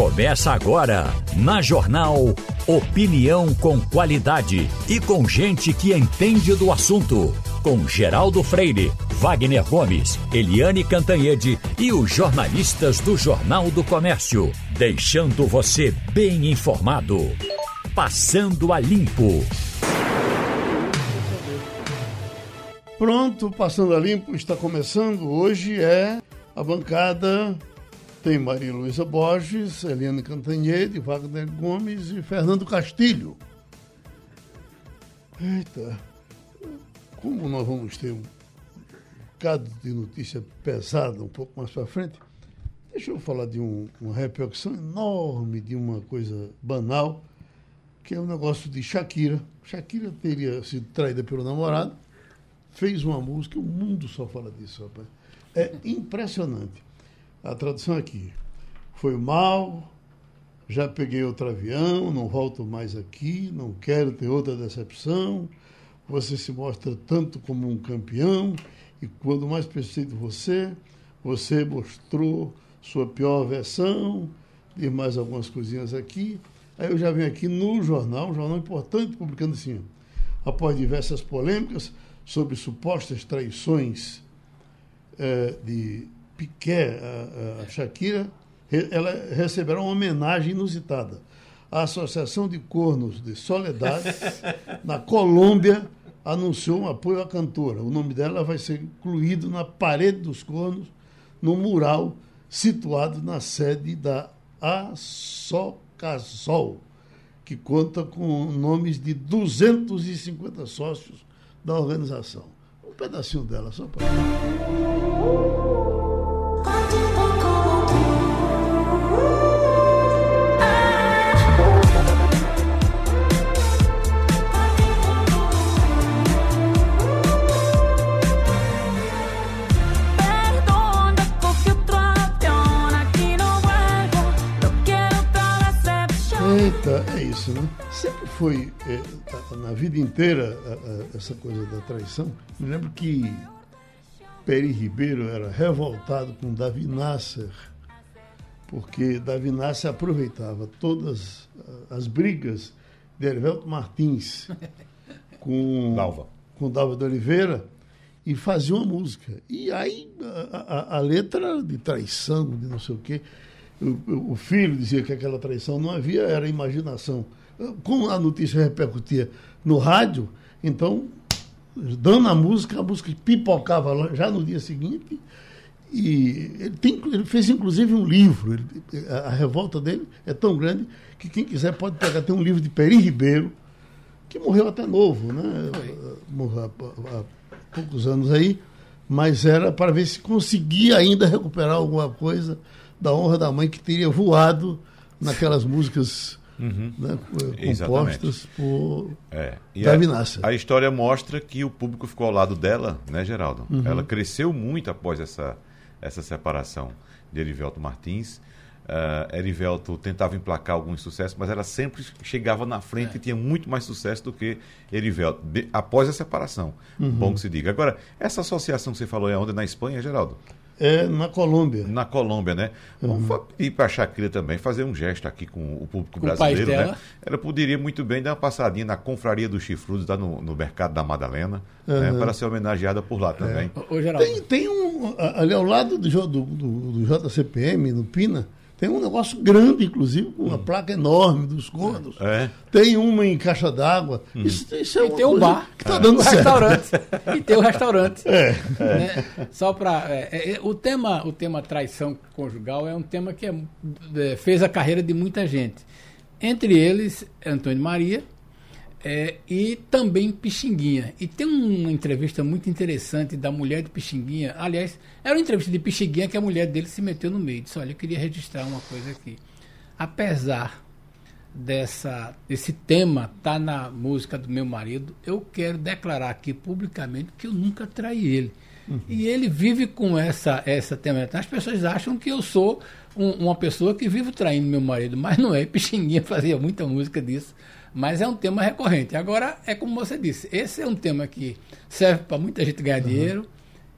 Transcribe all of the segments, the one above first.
Começa agora, na Jornal Opinião com qualidade e com gente que entende do assunto. Com Geraldo Freire, Wagner Gomes, Eliane Cantanhede e os jornalistas do Jornal do Comércio. Deixando você bem informado. Passando a Limpo. Pronto, Passando a Limpo está começando. Hoje é a bancada tem Maria Luísa Borges, Eliane Cantanhede, Wagner Gomes e Fernando Castilho. Eita, como nós vamos ter um bocado de notícia pesada um pouco mais para frente, deixa eu falar de um, uma repercussão enorme de uma coisa banal, que é o um negócio de Shakira. Shakira teria sido traída pelo namorado, fez uma música, o mundo só fala disso, rapaz. É impressionante. A tradução aqui. Foi mal, já peguei outro avião, não volto mais aqui, não quero ter outra decepção. Você se mostra tanto como um campeão e quando mais precisei de você, você mostrou sua pior versão, diz mais algumas coisinhas aqui. Aí eu já venho aqui no jornal, um jornal importante, publicando assim, após diversas polêmicas sobre supostas traições eh, de Piquet, a, a Shakira, ela receberá uma homenagem inusitada. A Associação de Cornos de Soledade, na Colômbia, anunciou um apoio à cantora. O nome dela vai ser incluído na parede dos cornos, no mural situado na sede da Assocasol, que conta com nomes de 250 sócios da organização. Um pedacinho dela, só para. É isso, né? Sempre foi, é, na vida inteira, a, a, essa coisa da traição. Me lembro que Peri Ribeiro era revoltado com Davi Nasser, porque Davi Nasser aproveitava todas as brigas de Hervelto Martins com Dalva. com Dalva de Oliveira e fazia uma música. E aí a, a, a letra de traição, de não sei o quê, o, o, filho dizia que aquela traição não havia, era imaginação. Como a notícia repercutia no rádio, então dando a música, a música pipocava já no dia seguinte. E ele, tem, ele fez inclusive um livro. Ele, a, revolta dele é tão grande que quem quiser pode pegar. Tem um livro de Peri Ribeiro, que morreu até novo, né? Morreu há, há poucos anos aí, mas era para ver se conseguia ainda recuperar alguma coisa da honra da mãe que teria voado naquelas músicas uhum. né, compostas por é. Nasser. A história mostra que o público ficou ao lado dela, né, Geraldo? Uhum. Ela cresceu muito após essa, essa separação de Erivelto Martins. Uh, Erivelto tentava emplacar alguns sucessos, mas ela sempre chegava na frente é. e tinha muito mais sucesso do que Erivelto, de, após a separação. Uhum. Bom que se diga. Agora, essa associação que você falou é onde? Na Espanha, Geraldo? É na Colômbia. Na Colômbia, né? Uhum. Vamos pedir para a Shakira também fazer um gesto aqui com o público com brasileiro, o né? Ela poderia muito bem dar uma passadinha na Confraria dos Chifrudos, lá no, no Mercado da Madalena, uhum. né? para ser homenageada por lá também. É. Tem, tem um, ali ao lado do, do, do, do JCPM, no Pina, tem um negócio grande, inclusive, com uma hum. placa enorme dos gordos. É. Tem uma em caixa d'água. Hum. Isso, isso é e tem um bar. Que está é. dando um certo. restaurante. e tem o um restaurante. É. Né? Só para. É, é, o, tema, o tema traição conjugal é um tema que é, fez a carreira de muita gente. Entre eles, Antônio Maria, é, e também Pixinguinha. E tem uma entrevista muito interessante da mulher de Pixinguinha. Aliás, era uma entrevista de Pixinguinha que a mulher dele se meteu no meio. Disse: Olha, eu queria registrar uma coisa aqui. Apesar dessa, desse tema estar tá na música do meu marido, eu quero declarar aqui publicamente que eu nunca traí ele. Uhum. E ele vive com essa, essa tema. As pessoas acham que eu sou um, uma pessoa que vivo traindo meu marido, mas não é. Pixinguinha fazia muita música disso mas é um tema recorrente. Agora, é como você disse, esse é um tema que serve para muita gente ganhar uhum. dinheiro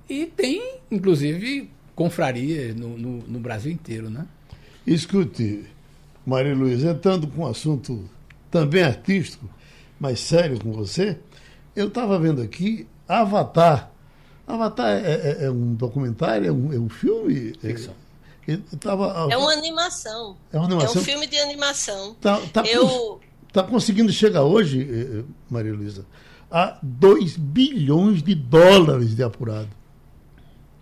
e tem, inclusive, confraria no, no, no, Brasil inteiro, né? Escute, Maria Luiza, entrando com um assunto também artístico, mas sério com você, eu estava vendo aqui Avatar. Avatar é, é, é um documentário, é um, é um filme? É, Ficção. É, tava, é uma animação. É uma animação. É um filme de animação. Tá, tá, eu... tá conseguindo chegar hoje, eh, eh, Maria Luiza, a 2 bilhões de dólares de apurado.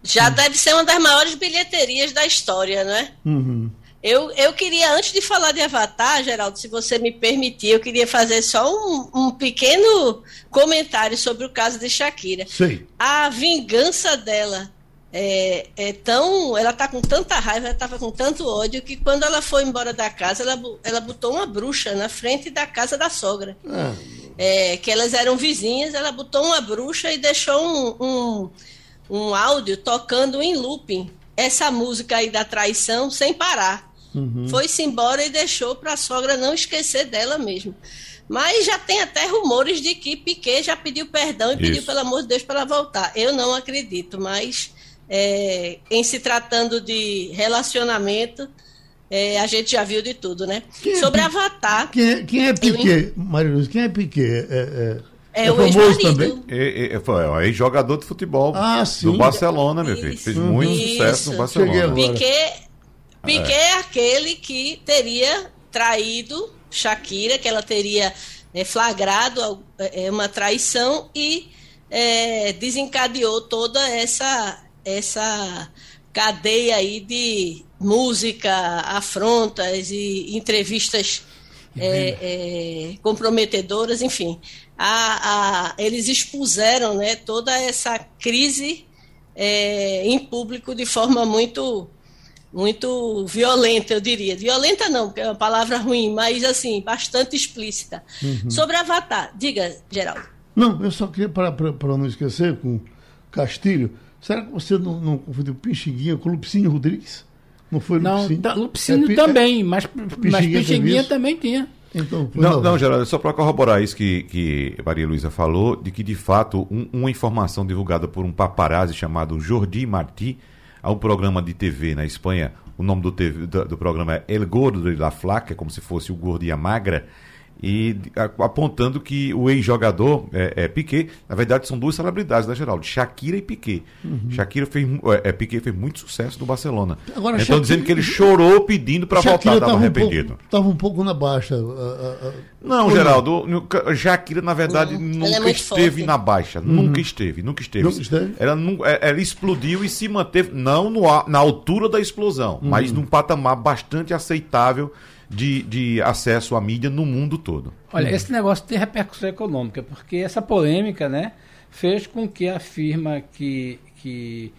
Já hum. deve ser uma das maiores bilheterias da história, né? Uhum. Eu, eu queria, antes de falar de Avatar, Geraldo, se você me permitir, eu queria fazer só um, um pequeno comentário sobre o caso de Shakira. Sim. A vingança dela é, é tão. Ela tá com tanta raiva, ela estava com tanto ódio, que quando ela foi embora da casa, ela, ela botou uma bruxa na frente da casa da sogra. Ah. É, que elas eram vizinhas, ela botou uma bruxa e deixou um, um, um áudio tocando em looping essa música aí da traição sem parar. Uhum. Foi-se embora e deixou para a sogra não esquecer dela mesmo. Mas já tem até rumores de que Piquet já pediu perdão e Isso. pediu, pelo amor de Deus, para ela voltar. Eu não acredito, mas é, em se tratando de relacionamento, é, a gente já viu de tudo, né? Quem é Sobre é, Avatar. Quem é, quem é Piquet, eu... Maria Luz? Quem é Piquet? É, é, é o famoso também? É, é, é jogador de futebol ah, do Barcelona, meu filho. Fez muito Isso. sucesso no Barcelona. Piquet Piquet é. é aquele que teria traído Shakira, que ela teria é, flagrado é, uma traição e é, desencadeou toda essa, essa cadeia aí de música, afrontas e entrevistas é, é, comprometedoras, enfim. A, a, eles expuseram né, toda essa crise é, em público de forma muito muito violenta, eu diria. Violenta não, porque é uma palavra ruim, mas assim, bastante explícita. Uhum. Sobre Avatar, diga, Geraldo. Não, eu só queria, para, para não esquecer, com Castilho, será que você não, não confundiu Pixinguinha com Lupicínio Rodrigues? Não foi Lupicínio? Não, Lupicínio é, também, mas Pixinguinha, mas Pixinguinha também tinha. Então, não, não, Geraldo, só para corroborar isso que, que Maria Luísa falou, de que de fato um, uma informação divulgada por um paparazzi chamado Jordi Martí Há um programa de TV na Espanha, o nome do, TV, do, do programa é El Gordo de la Flaca, como se fosse o gordo e a magra, e apontando que o ex-jogador é, é, Piquet, na verdade são duas celebridades, né, Geraldo? Shakira e Piquet. Uhum. Shakira fez, é, é, Piquet fez muito sucesso no Barcelona. Agora, então Shakira, dizendo que ele chorou pedindo para voltar, estava arrependido. Estava um, um, pouco na baixa. Uh, uh, não, Geraldo, Shakira, na verdade uhum. nunca é esteve forte. na baixa. Uhum. Nunca esteve, nunca esteve. Nunca esteve? Ela, é, ela explodiu e se manteve, não no, na altura da explosão, mas uhum. num patamar bastante aceitável de, de acesso à mídia no mundo todo. Olha, esse negócio tem repercussão econômica, porque essa polêmica né, fez com que a firma que, que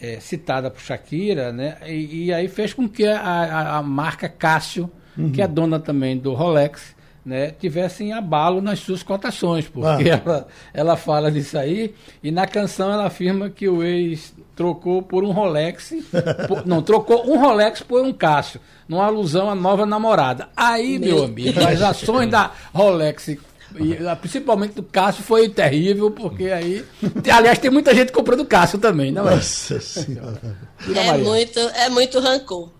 é citada por Shakira, né, e, e, aí fez com que a, a, a marca Cássio, uhum. que é dona também do Rolex, né, tivessem abalo nas suas cotações, porque ah. ela, ela fala disso aí, e na canção ela afirma que o ex trocou por um Rolex, por, não, trocou um Rolex por um Cássio, numa alusão à nova namorada. Aí, meu, meu amigo, as ações da Rolex e, principalmente do Cássio foi terrível, porque aí. Aliás, tem muita gente comprando Cássio também, não é? Nossa senhora. É muito, é muito rancor.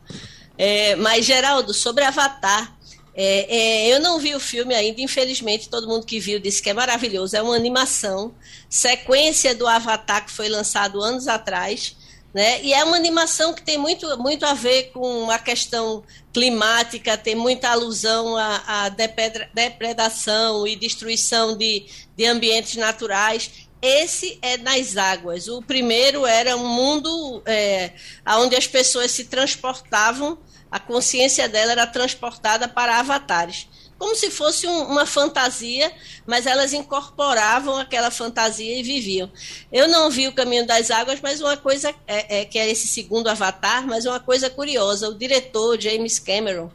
É, mas, Geraldo, sobre Avatar, é, é, eu não vi o filme ainda, infelizmente, todo mundo que viu disse que é maravilhoso. É uma animação, sequência do Avatar que foi lançado anos atrás. Né? E é uma animação que tem muito, muito a ver com a questão climática, tem muita alusão à, à depredação e destruição de, de ambientes naturais. Esse é nas águas. O primeiro era um mundo é, onde as pessoas se transportavam a consciência dela era transportada para avatares. Como se fosse um, uma fantasia, mas elas incorporavam aquela fantasia e viviam. Eu não vi o Caminho das Águas, mas uma coisa é, é que é esse segundo avatar, mas uma coisa curiosa: o diretor James Cameron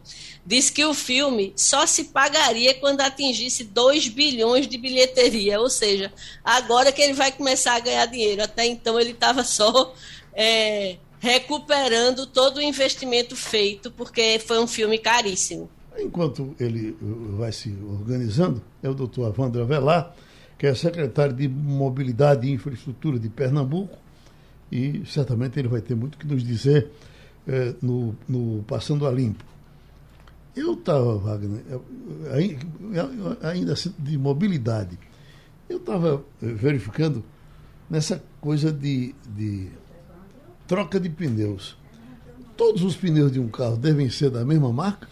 disse que o filme só se pagaria quando atingisse 2 bilhões de bilheteria, ou seja, agora que ele vai começar a ganhar dinheiro. Até então ele estava só é, recuperando todo o investimento feito, porque foi um filme caríssimo. Enquanto ele vai se organizando, é o doutor Avandro Avelar, que é secretário de Mobilidade e Infraestrutura de Pernambuco, e certamente ele vai ter muito que nos dizer é, no, no Passando a Limpo. Eu estava, Wagner, ainda assim, de mobilidade, eu estava eh, verificando nessa coisa de, de troca de pneus. Todos os pneus de um carro devem ser da mesma marca?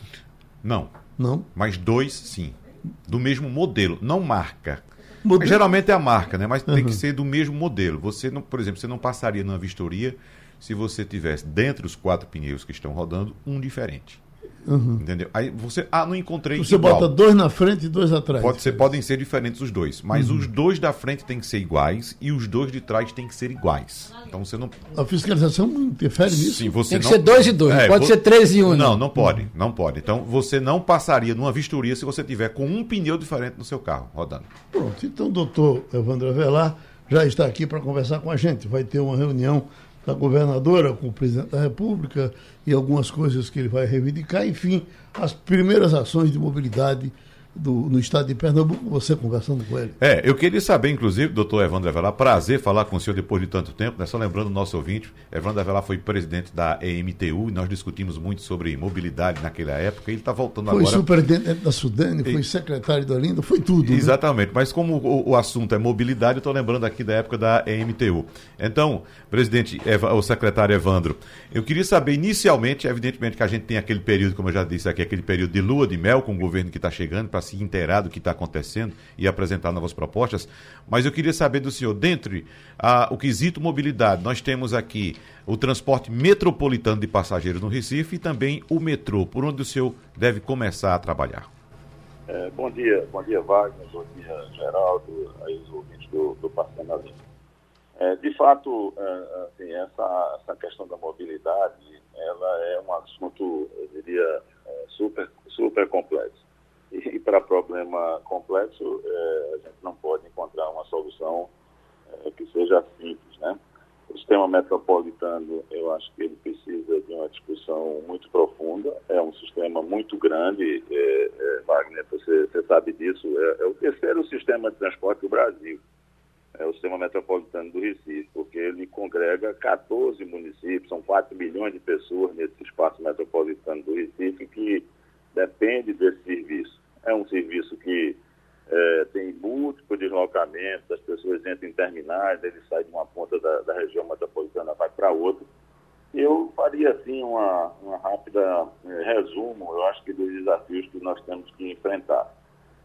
Não. Não? Mas dois, sim. Do mesmo modelo, não marca. Modelo? Geralmente é a marca, né? Mas uhum. tem que ser do mesmo modelo. Você não, por exemplo, você não passaria numa vistoria se você tivesse dentre os quatro pneus que estão rodando um diferente. Uhum. Entendeu? Aí você, ah, não encontrei. Você igual. bota dois na frente e dois atrás. Pode ser, podem ser diferentes os dois, mas uhum. os dois da frente têm que ser iguais e os dois de trás têm que ser iguais. Então você não. A fiscalização não interfere nisso. Sim, você tem que não... ser dois e dois, é, pode ser três e um. Não, não pode, não pode. Então você não passaria numa vistoria se você tiver com um pneu diferente no seu carro rodando. Pronto, então o doutor Evandro Avelar já está aqui para conversar com a gente. Vai ter uma reunião da governadora com o presidente da República e algumas coisas que ele vai reivindicar. Enfim, as primeiras ações de mobilidade do, no estado de Pernambuco, você conversando com ele. É, eu queria saber, inclusive, doutor Evandro Avelar, prazer falar com o senhor depois de tanto tempo, né? Só lembrando o nosso ouvinte, Evandro Avelar foi presidente da EMTU e nós discutimos muito sobre mobilidade naquela época. Ele está voltando foi agora. Foi superintendente da Sudene, foi e... secretário da Olinda, foi tudo. Né? Exatamente, né? mas como o, o, assunto é mobilidade, eu estou lembrando aqui da época da EMTU. Então, presidente, Eva, o secretário Evandro, eu queria saber inicialmente, evidentemente que a gente tem aquele período, como eu já disse aqui, aquele período de lua de mel com o governo que está chegando para se inteirar do que está acontecendo e apresentar novas propostas, mas eu queria saber do senhor, dentre a, o quesito mobilidade, nós temos aqui o transporte metropolitano de passageiros no Recife e também o metrô, por onde o senhor deve começar a trabalhar. É, bom dia, bom dia Wagner, bom dia Geraldo, aí os ouvintes do, do Parcenalinho. É, de fato, é, assim, essa, essa questão da mobilidade, ela é um assunto, eu diria, é, super, super complexo. E, para problema complexo, é, a gente não pode encontrar uma solução é, que seja simples, né? O sistema metropolitano, eu acho que ele precisa de uma discussão muito profunda. É um sistema muito grande, é, é, Wagner, você, você, sabe disso. É, é, o terceiro sistema de transporte do Brasil, é o sistema metropolitano do Recife, porque ele congrega 14 municípios, são 4 milhões de pessoas nesse espaço metropolitano do Recife que depende desse serviço. É um serviço que é, tem múltiplos deslocamentos, as pessoas entram em terminais, ele sai de uma ponta da, da região metropolitana vai para outra. Eu faria, assim, uma, uma rápida é, resumo, eu acho que dos desafios que nós temos que enfrentar.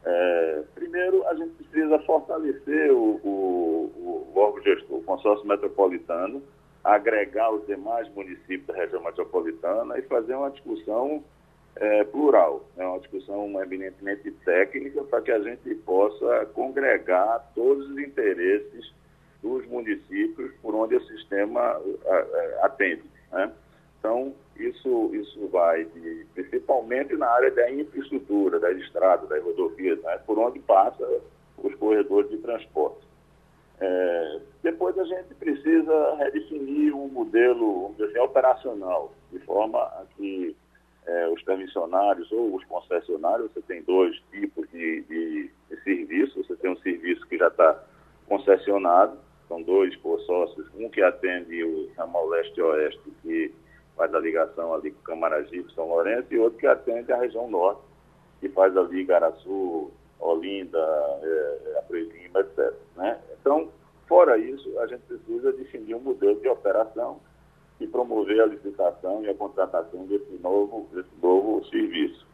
É, primeiro, a gente precisa fortalecer o, o, o órgão gestor, o consórcio metropolitano, agregar os demais municípios da região metropolitana e fazer uma discussão é, plural, é uma discussão eminentemente técnica para que a gente possa congregar todos os interesses dos municípios por onde o sistema atende. Né? Então, isso, isso vai de, principalmente na área da infraestrutura, das estradas, das rodovias, né? por onde passa os corredores de transporte. É, depois a gente precisa redefinir um modelo, assim, operacional, de forma a que é, os permissionários ou os concessionários, você tem dois tipos de, de, de serviço. Você tem um serviço que já está concessionado, são dois por sócios, um que atende o ramal leste-oeste, que faz a ligação ali com Camaragibe, São Lourenço, e outro que atende a região norte, que faz ali Igaraçu, Olinda, é, Lima, etc. Né? Então, fora isso, a gente precisa definir um modelo de operação e promover a licitação e a contratação desse novo, desse novo serviço.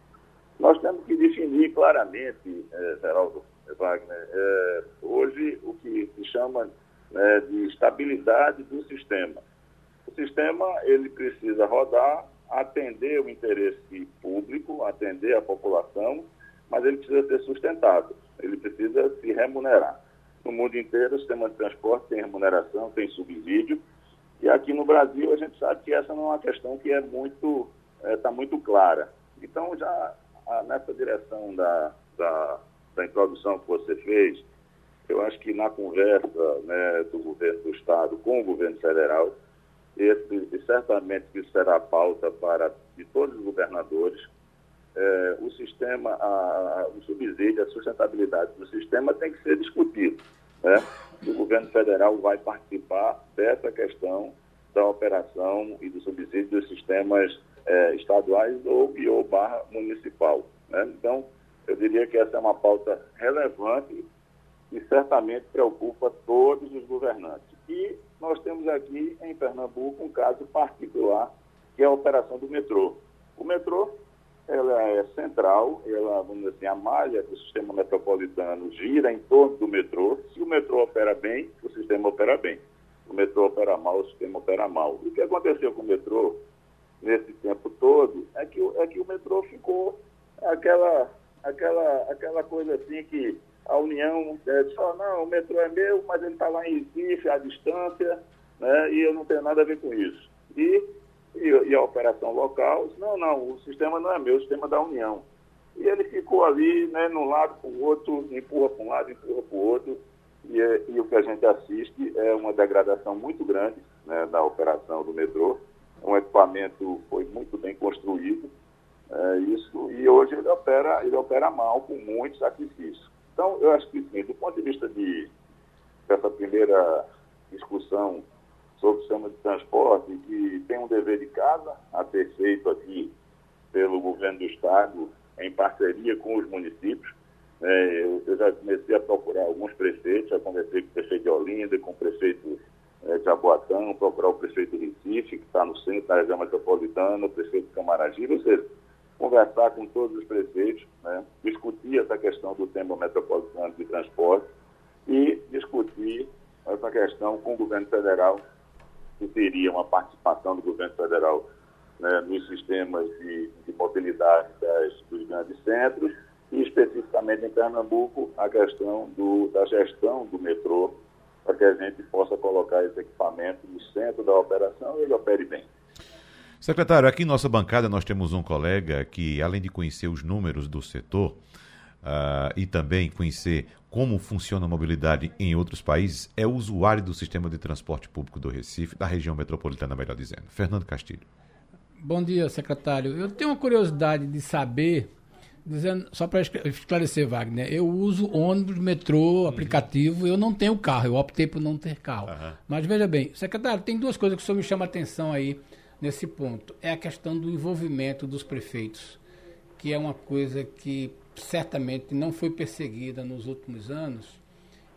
Nós temos que definir claramente, é, Geraldo Wagner, é, hoje o que se chama né, de estabilidade do sistema. O sistema ele precisa rodar, atender o interesse público, atender a população, mas ele precisa ser sustentável, ele precisa se remunerar. No mundo inteiro, o sistema de transporte tem remuneração, tem subsídio, e aqui no Brasil a gente sabe que essa não é uma questão que é muito está é, muito clara. Então já a, nessa direção da, da, da, introdução que você fez, eu acho que na conversa né, do governo do estado com o governo federal, esse, certamente isso será pauta para de todos os governadores. É, o sistema, a, a, o subsídio, a sustentabilidade do sistema tem que ser discutido. Né? O governo federal vai participar dessa questão da operação e do subsídio dos sistemas é, estaduais ou ou barra municipal. Né? Então, eu diria que essa é uma pauta relevante e certamente preocupa todos os governantes. E nós temos aqui em Pernambuco um caso particular, que é a operação do metrô. O metrô ela é central, ela, vamos dizer assim, a malha do sistema metropolitano gira em torno do metrô. Se o metrô opera bem, o sistema opera bem. O metrô opera mal, o sistema opera mal. o que aconteceu com o metrô nesse tempo todo é que, é que o metrô ficou aquela, aquela, aquela coisa assim que a União é, só, não, o metrô é meu, mas ele está lá em Recife, à distância, né, e eu não tenho nada a ver com isso. E, e, e, a operação local, não, não, o sistema não é meu, o sistema é da União. E ele ficou ali, né, num lado para o outro, empurra para um lado, empurra para o outro, e, é, e, o que a gente assiste é uma degradação muito grande né, da operação do metrô. Um equipamento foi muito bem construído, é, isso, e hoje ele opera, ele opera mal, com muito sacrifício. Então, eu acho que, sim, do ponto de vista de, dessa primeira discussão sobre o sistema de transporte, que tem um dever de casa a ser feito aqui pelo governo do Estado, em parceria com os municípios. É, eu, já comecei a procurar alguns prefeitos, já conversei com o prefeito de Olinda, com o prefeito é, de Jaboatão, procurar o prefeito de Recife, que está no centro da região metropolitana, o prefeito de Camaragibe, ou seja, conversar com todos os prefeitos, né, discutir essa questão do tema metropolitano de transporte e discutir essa questão com o governo federal, que teria uma participação do governo federal né, nos sistemas de, de mobilidade das, dos grandes centros e especificamente em Pernambuco a questão do, da gestão do metrô para que a gente possa colocar esse equipamento no centro da operação e ele opere bem. Secretário, aqui em nossa bancada nós temos um colega que, além de conhecer os números do setor uh, e também conhecer como funciona a mobilidade em outros países, é usuário do sistema de transporte público do Recife, da região metropolitana, melhor dizendo. Fernando Castilho. Bom dia, secretário. Eu tenho uma curiosidade de saber, dizendo, só para esclarecer, Wagner, eu uso ônibus, metrô, aplicativo, eu não tenho carro, eu optei por não ter carro. Uhum. Mas veja bem, secretário, tem duas coisas que o senhor me chama a atenção aí nesse ponto. É a questão do envolvimento dos prefeitos, que é uma coisa que certamente não foi perseguida nos últimos anos.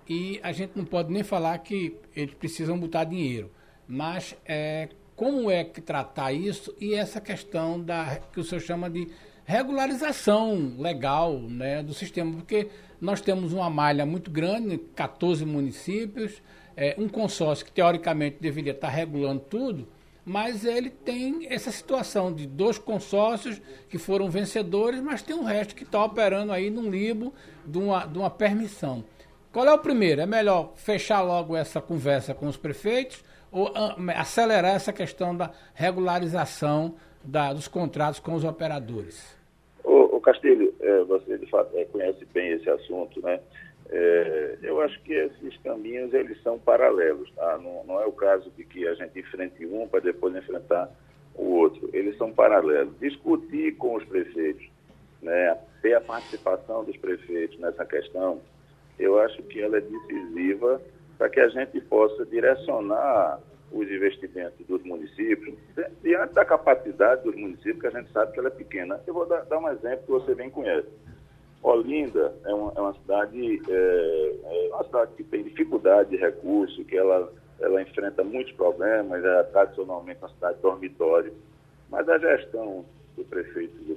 E a gente não pode nem falar que eles precisam botar dinheiro, mas é, como é que tratar isso e essa questão da que o senhor chama de regularização legal né, do sistema, porque nós temos uma malha muito grande, 14 municípios, é, um consórcio que teoricamente deveria estar regulando tudo, mas ele tem essa situação de dois consórcios que foram vencedores, mas tem um resto que está operando aí num limbo de uma, de uma permissão. Qual é o primeiro? É melhor fechar logo essa conversa com os prefeitos ou ah, acelerar essa questão da regularização da, dos contratos com os operadores? O, Castilho, é, você de fato é, conhece bem esse assunto, né? É, eu acho que esses caminhos eles são paralelos, tá? não, não, é o caso de que a gente enfrente um para depois enfrentar o outro. Eles são paralelos. Discutir com os prefeitos, né, ter a participação dos prefeitos nessa questão, eu acho que ela é decisiva para que a gente possa direcionar os investimentos dos municípios diante da capacidade dos municípios, que a gente sabe que ela é pequena. Eu vou dar, dar um exemplo que você bem conhece. Olinda é uma, é uma cidade é, é, uma cidade que tem dificuldade de recursos, que ela, ela enfrenta muitos problemas, é tradicionalmente uma cidade dormitório. Mas a gestão do prefeito do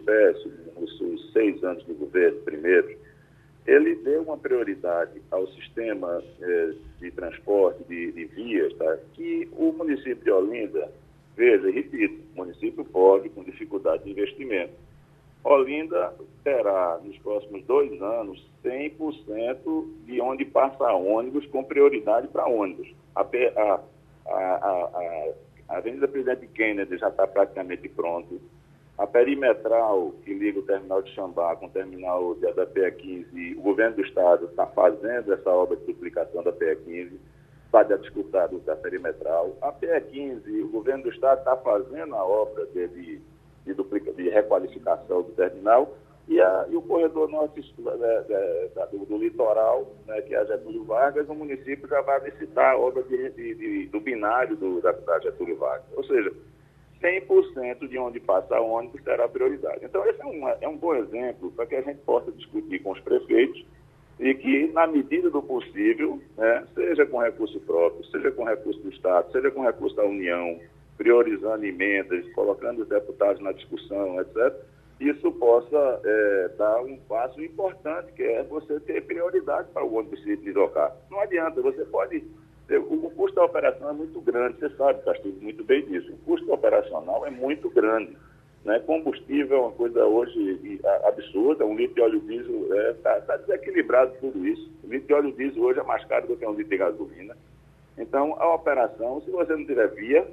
nos seus seis anos de governo primeiro, ele deu uma prioridade ao sistema é, de transporte, de, de vias, tá? que o município de Olinda, veja, repito, município pobre, com dificuldade de investimento Olinda terá, nos próximos dois anos, 100% de onde passa ônibus com prioridade para ônibus. A, a, a, a, a Avenida Presidente Kennedy já está praticamente pronto. A perimetral que liga o terminal de Xambá com o terminal de, da PE15, o governo do estado está fazendo essa obra de duplicação da PE15, está disputado da perimetral. A PE15, o governo do estado está fazendo a obra de, de duplica, de requalificação do terminal, e, a, e o corredor norte do, do, litoral, né, que é a Getúlio Vargas, o município já vai licitar a obra de, de, do binário do, da, da, Getúlio Vargas. Ou seja, 100% de onde passa ônibus será prioridade. Então, esse é, uma, é um bom exemplo para que a gente possa discutir com os prefeitos e que, na medida do possível, né, seja com recurso próprio, seja com recurso do Estado, seja com recurso da União, priorizando emendas, colocando os deputados na discussão, etc., isso possa é, dar um passo importante, que é você ter prioridade para o ônibus se deslocar. Não adianta, você pode. O custo da operação é muito grande, você sabe, Castilho, muito bem disso. O custo operacional é muito grande. Né? Combustível é uma coisa hoje absurda, um litro de óleo diesel está é, tá, tá desequilibrado tudo isso. O litro de óleo diesel hoje é mais caro do que um litro de gasolina. Então, a operação, se você não tiver via,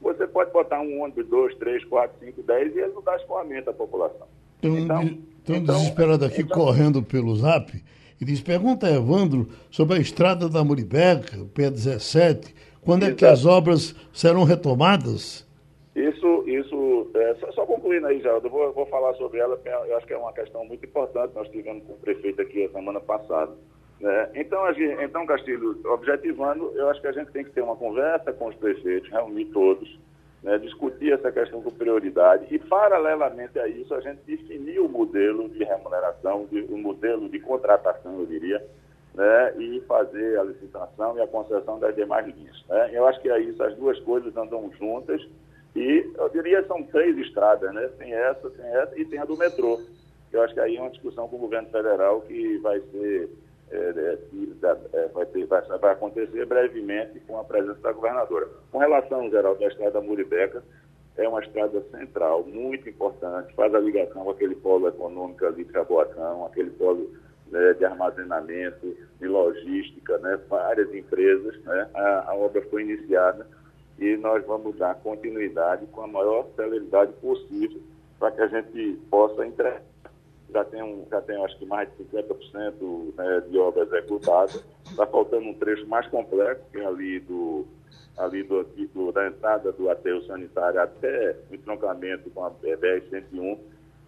você pode botar um ônibus 2, 3, 4, 5, 10 e ele não dá escoamento à população. Tem um, então, tem um então, desesperado aqui então, correndo pelo zap e diz: pergunta a Evandro sobre a estrada da Muribeca, P17, quando é que as obras serão retomadas? Isso, isso é, só, só, concluindo aí, Geraldo, eu vou, vou falar sobre ela, eu acho que é uma questão muito importante, nós tivemos com o prefeito aqui a semana passada. Né? Então, gente, então, Castilho, objetivando, eu acho que a gente tem que ter uma conversa com os prefeitos, reunir todos, né, discutir essa questão com prioridade e, paralelamente a isso, a gente definir o modelo de remuneração, de, o modelo de contratação, eu diria, né, e fazer a licitação e a concessão das demais linhas. Né? Eu acho que é isso, as duas coisas andam juntas e, eu diria, são três estradas, né? Tem essa, tem essa e tem a do metrô. Eu acho que aí é uma discussão com o governo federal que vai ser é, é, é, vai, acontecer brevemente com a presença da governadora. Com relação, geral, da estrada Muribeca, é uma estrada central, muito importante, faz a ligação com aquele polo econômico ali de Jaboatão, aquele polo né, de armazenamento, de logística, né, várias empresas. Né, a, a obra foi iniciada e nós vamos dar continuidade com a maior celeridade possível para que a gente possa entregar já tem, um, já tem acho que mais de 50% né, de obra executada. Está faltando um trecho mais complexo, que é ali, do, ali do, do, da entrada do aterro sanitário até o entroncamento com a BR-101,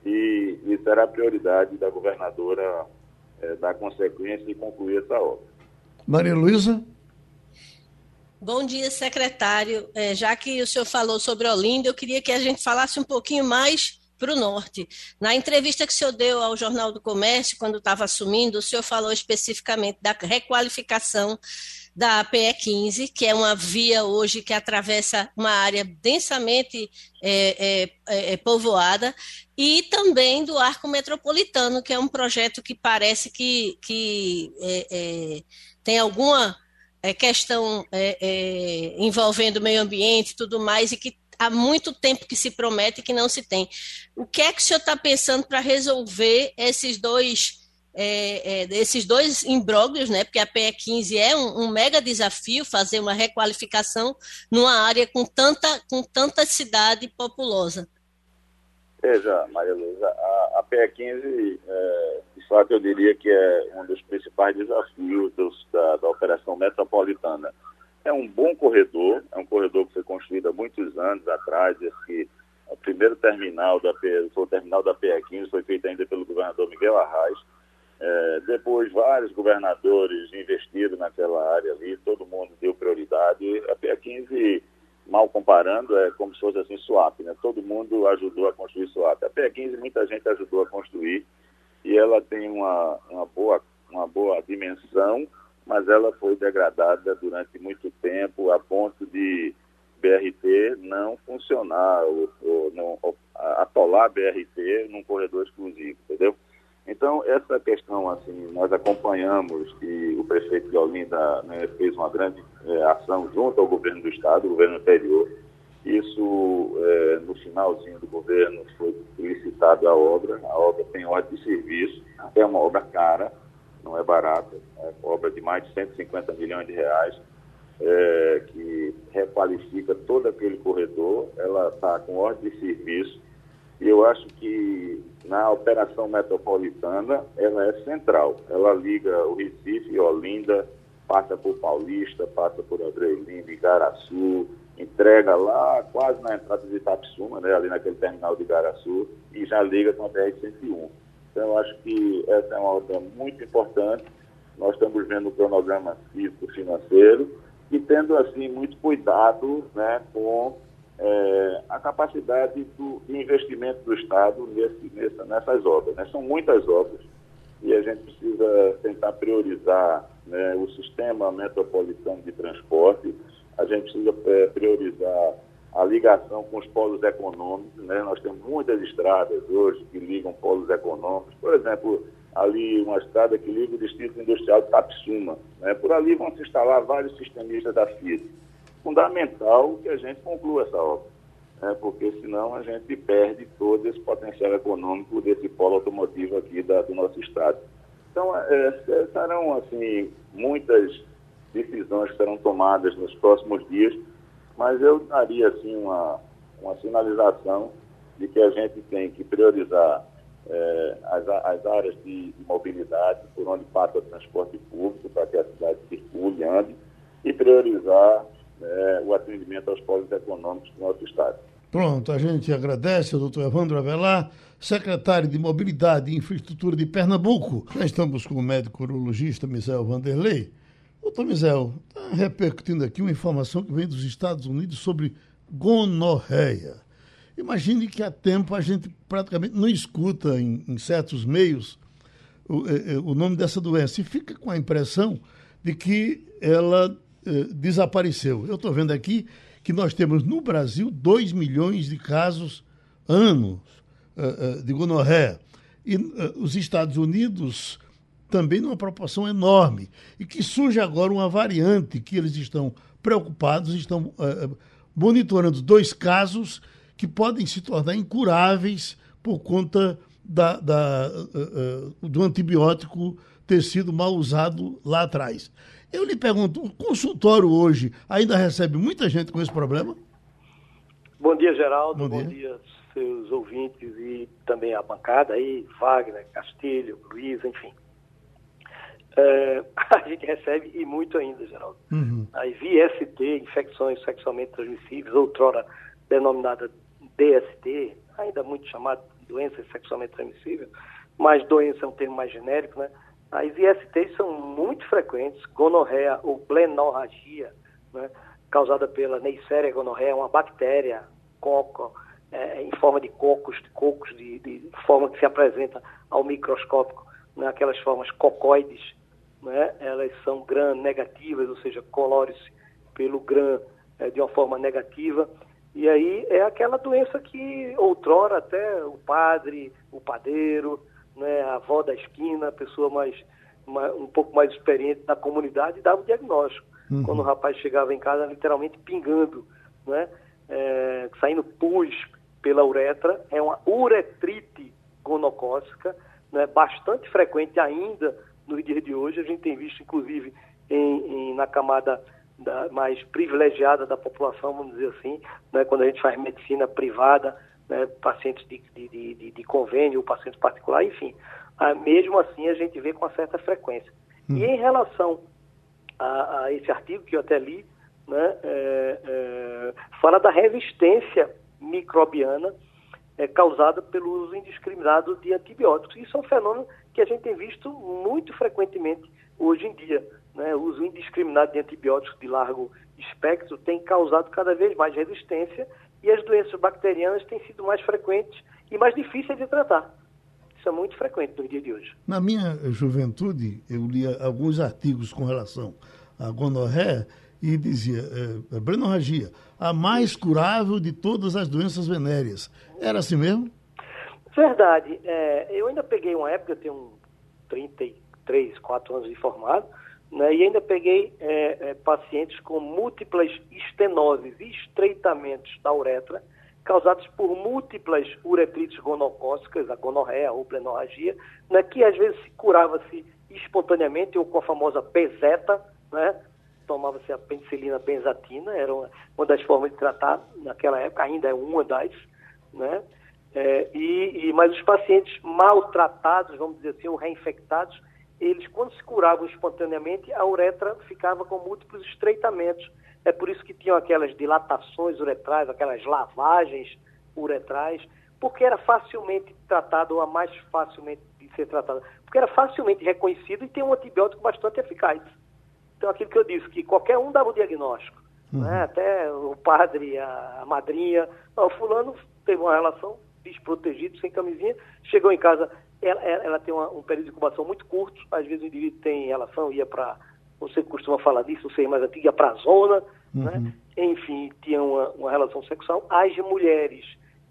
e, e será a prioridade da governadora é, dar consequência e concluir essa obra. Maria Luísa? Bom dia, secretário. É, já que o senhor falou sobre Olinda, eu queria que a gente falasse um pouquinho mais para o norte. Na entrevista que o senhor deu ao Jornal do Comércio, quando estava assumindo, o senhor falou especificamente da requalificação da PE 15, que é uma via hoje que atravessa uma área densamente é, é, é, é, povoada, e também do Arco Metropolitano, que é um projeto que parece que, que é, é, tem alguma questão envolvendo meio ambiente e tudo mais, e que há muito tempo que se promete que não se tem. O que é que o senhor está pensando para resolver esses dois é, é, esses dois imbróglios, né? Porque a PE 15 é um, um, mega desafio fazer uma requalificação numa área com tanta, com tanta cidade populosa. Veja, Maria Luísa, a, a PE 15, é, de fato, eu diria que é um dos principais desafios dos, da, da operação metropolitana é um bom corredor, é um corredor que foi construído há muitos anos atrás, esse, o primeiro terminal da o terminal da PE15, foi feito ainda pelo governador Miguel Arraes. É, depois, vários governadores investiram naquela área ali, todo mundo deu prioridade. A PE15, mal comparando, é como se fosse assim SWAP, né? Todo mundo ajudou a construir SWAP. A PE15, muita gente ajudou a construir e ela tem uma, uma, boa, uma boa dimensão mas ela foi degradada durante muito tempo a ponto de BRT não funcionar, ou, ou não, atolar BRT num corredor exclusivo, entendeu? Então, essa questão, assim, nós acompanhamos que o prefeito de Olinda né, fez uma grande é, ação junto ao governo do estado, governo anterior. Isso, é, no finalzinho do governo, foi licitado a obra. A obra tem ordem de serviço, é uma obra cara, não é barata, é obra de mais de 150 milhões de reais, é, que requalifica todo aquele corredor, ela está com ordem de serviço, e eu acho que na operação metropolitana ela é central. Ela liga o Recife, Olinda, passa por Paulista, passa por Abreu Lima, Igaraçu, entrega lá quase na entrada de Itapsuma, né, ali naquele terminal de Igaraçu, e já liga com a BR-101. Então, eu acho que essa é uma obra muito importante. Nós estamos vendo o cronograma físico financeiro e tendo, assim, muito cuidado né, com é, a capacidade do, investimento do Estado nesse, nessa, nessas obras. Né? São muitas obras e a gente precisa tentar priorizar né, o sistema metropolitano de transporte, a gente precisa é, priorizar a ligação com os polos econômicos. Né? Nós temos muitas estradas hoje que ligam polos econômicos. Por exemplo, ali uma estrada que liga o distrito industrial de Tapsuma. Né? Por ali vão se instalar vários sistemistas da FIT. Fundamental que a gente conclua essa obra, né? porque senão a gente perde todo esse potencial econômico desse polo automotivo aqui da, do nosso estado. Então, é, serão assim muitas decisões que serão tomadas nos próximos dias, mas eu daria assim uma, uma sinalização de que a gente tem que priorizar é, as, as áreas de, de, mobilidade, por onde passa o transporte público, para que a cidade circule, ande, e priorizar é, o atendimento aos polos econômicos do nosso Estado. Pronto, a gente agradece ao doutor Evandro Avelar, secretário de Mobilidade e Infraestrutura de Pernambuco. Já estamos com o médico urologista Misael Vanderlei. Doutor Misael, está repercutindo aqui uma informação que vem dos Estados Unidos sobre gonorreia. Imagine que há tempo a gente praticamente não escuta em, em certos meios o, é, é, o, nome dessa doença e fica com a impressão de que ela eh, desapareceu. Eu estou vendo aqui que nós temos no Brasil 2 milhões de casos anos eh, eh, de gonorreia. E os Estados Unidos também numa proporção enorme. E que surge agora uma variante que eles estão preocupados, estão monitorando dois casos que podem se tornar incuráveis por conta da, da, uh, uh, do antibiótico ter sido mal usado lá atrás. Eu lhe pergunto, o consultório hoje ainda recebe muita gente com esse problema? Bom dia, Geraldo. Bom dia, Bom dia seus ouvintes e também a bancada aí, Wagner, Castilho, Luiz, enfim. É, a gente recebe e muito ainda, Geraldo. Uhum. As IST, infecções sexualmente transmissíveis, outrora denominada DST, ainda muito chamado doença sexualmente transmissível, mas doença é um termo mais genérico, né? As ISTs são muito frequentes, gonorreia ou plenorragia, né? causada pela Neisseria gonorreia, uma bactéria, coco, é, em forma de cocos, de cocos, de, de, forma que se apresenta ao microscópico, né? aquelas formas cocoides, né? elas são gram negativas, ou seja, colore-se pelo gram é, de uma forma negativa, e aí é aquela doença que outrora até o padre, o padeiro, né, a avó da esquina, a pessoa mais, mais um pouco mais experiente da comunidade dava o diagnóstico. Uhum. Quando o rapaz chegava em casa literalmente pingando, né, é, saindo pus pela uretra, é uma uretrite gonocócica, né, bastante frequente ainda nos dias de hoje. A gente tem visto, inclusive, em, em na camada da, mais privilegiada da população, vamos dizer assim, né, quando a gente faz medicina privada, né, pacientes de, de, de, de convênio, pacientes particular, enfim. Ah, mesmo assim, a gente vê com uma certa frequência. Hum. E em relação a, a, esse artigo que eu até li, né, é, é, fala da resistência microbiana é, causada pelo uso indiscriminado de antibióticos. Isso é um fenômeno que a gente tem visto muito frequentemente hoje em dia né, o uso indiscriminado de antibióticos de largo espectro tem causado cada vez mais resistência e as doenças bacterianas têm sido mais frequentes e mais difíceis de tratar. Isso é muito frequente no dia de hoje. Na minha juventude, eu lia alguns artigos com relação à gonorreia e dizia, é, brenorragia, a mais curável de todas as doenças venéreas. Era assim mesmo? Verdade. É, eu ainda peguei uma época, eu tenho 33, 4 anos de formado, né? E ainda peguei é, é, pacientes com múltiplas estenoses e estreitamentos da uretra, causados por múltiplas uretrites gonocócicas, a gonorreia ou plenorragia, né? que às vezes se curava-se espontaneamente ou com a famosa peseta, né? tomava-se a penicilina benzatina, era uma, uma, das formas de tratar naquela época, ainda é uma das, né? É, e, e, mas os pacientes maltratados, vamos dizer assim, ou reinfectados, eles, quando se curavam espontaneamente, a uretra ficava com múltiplos estreitamentos. É por isso que tinham aquelas dilatações uretrais, aquelas lavagens uretrais, porque era facilmente tratado, ou a mais facilmente de ser tratado, porque era facilmente reconhecido e tem um antibiótico bastante eficaz. Então, aquilo que eu disse, que qualquer um dava o diagnóstico. uhum. né? até o padre, a, madrinha. O fulano teve uma relação desprotegido, sem camisinha, chegou em casa, ela, ela tem uma, um período de incubação muito curto, às vezes o indivíduo tem relação, ia para, você costuma falar disso, você é mais antigo, ia para a zona, uhum. né? enfim, tinha uma, uma relação sexual. As mulheres,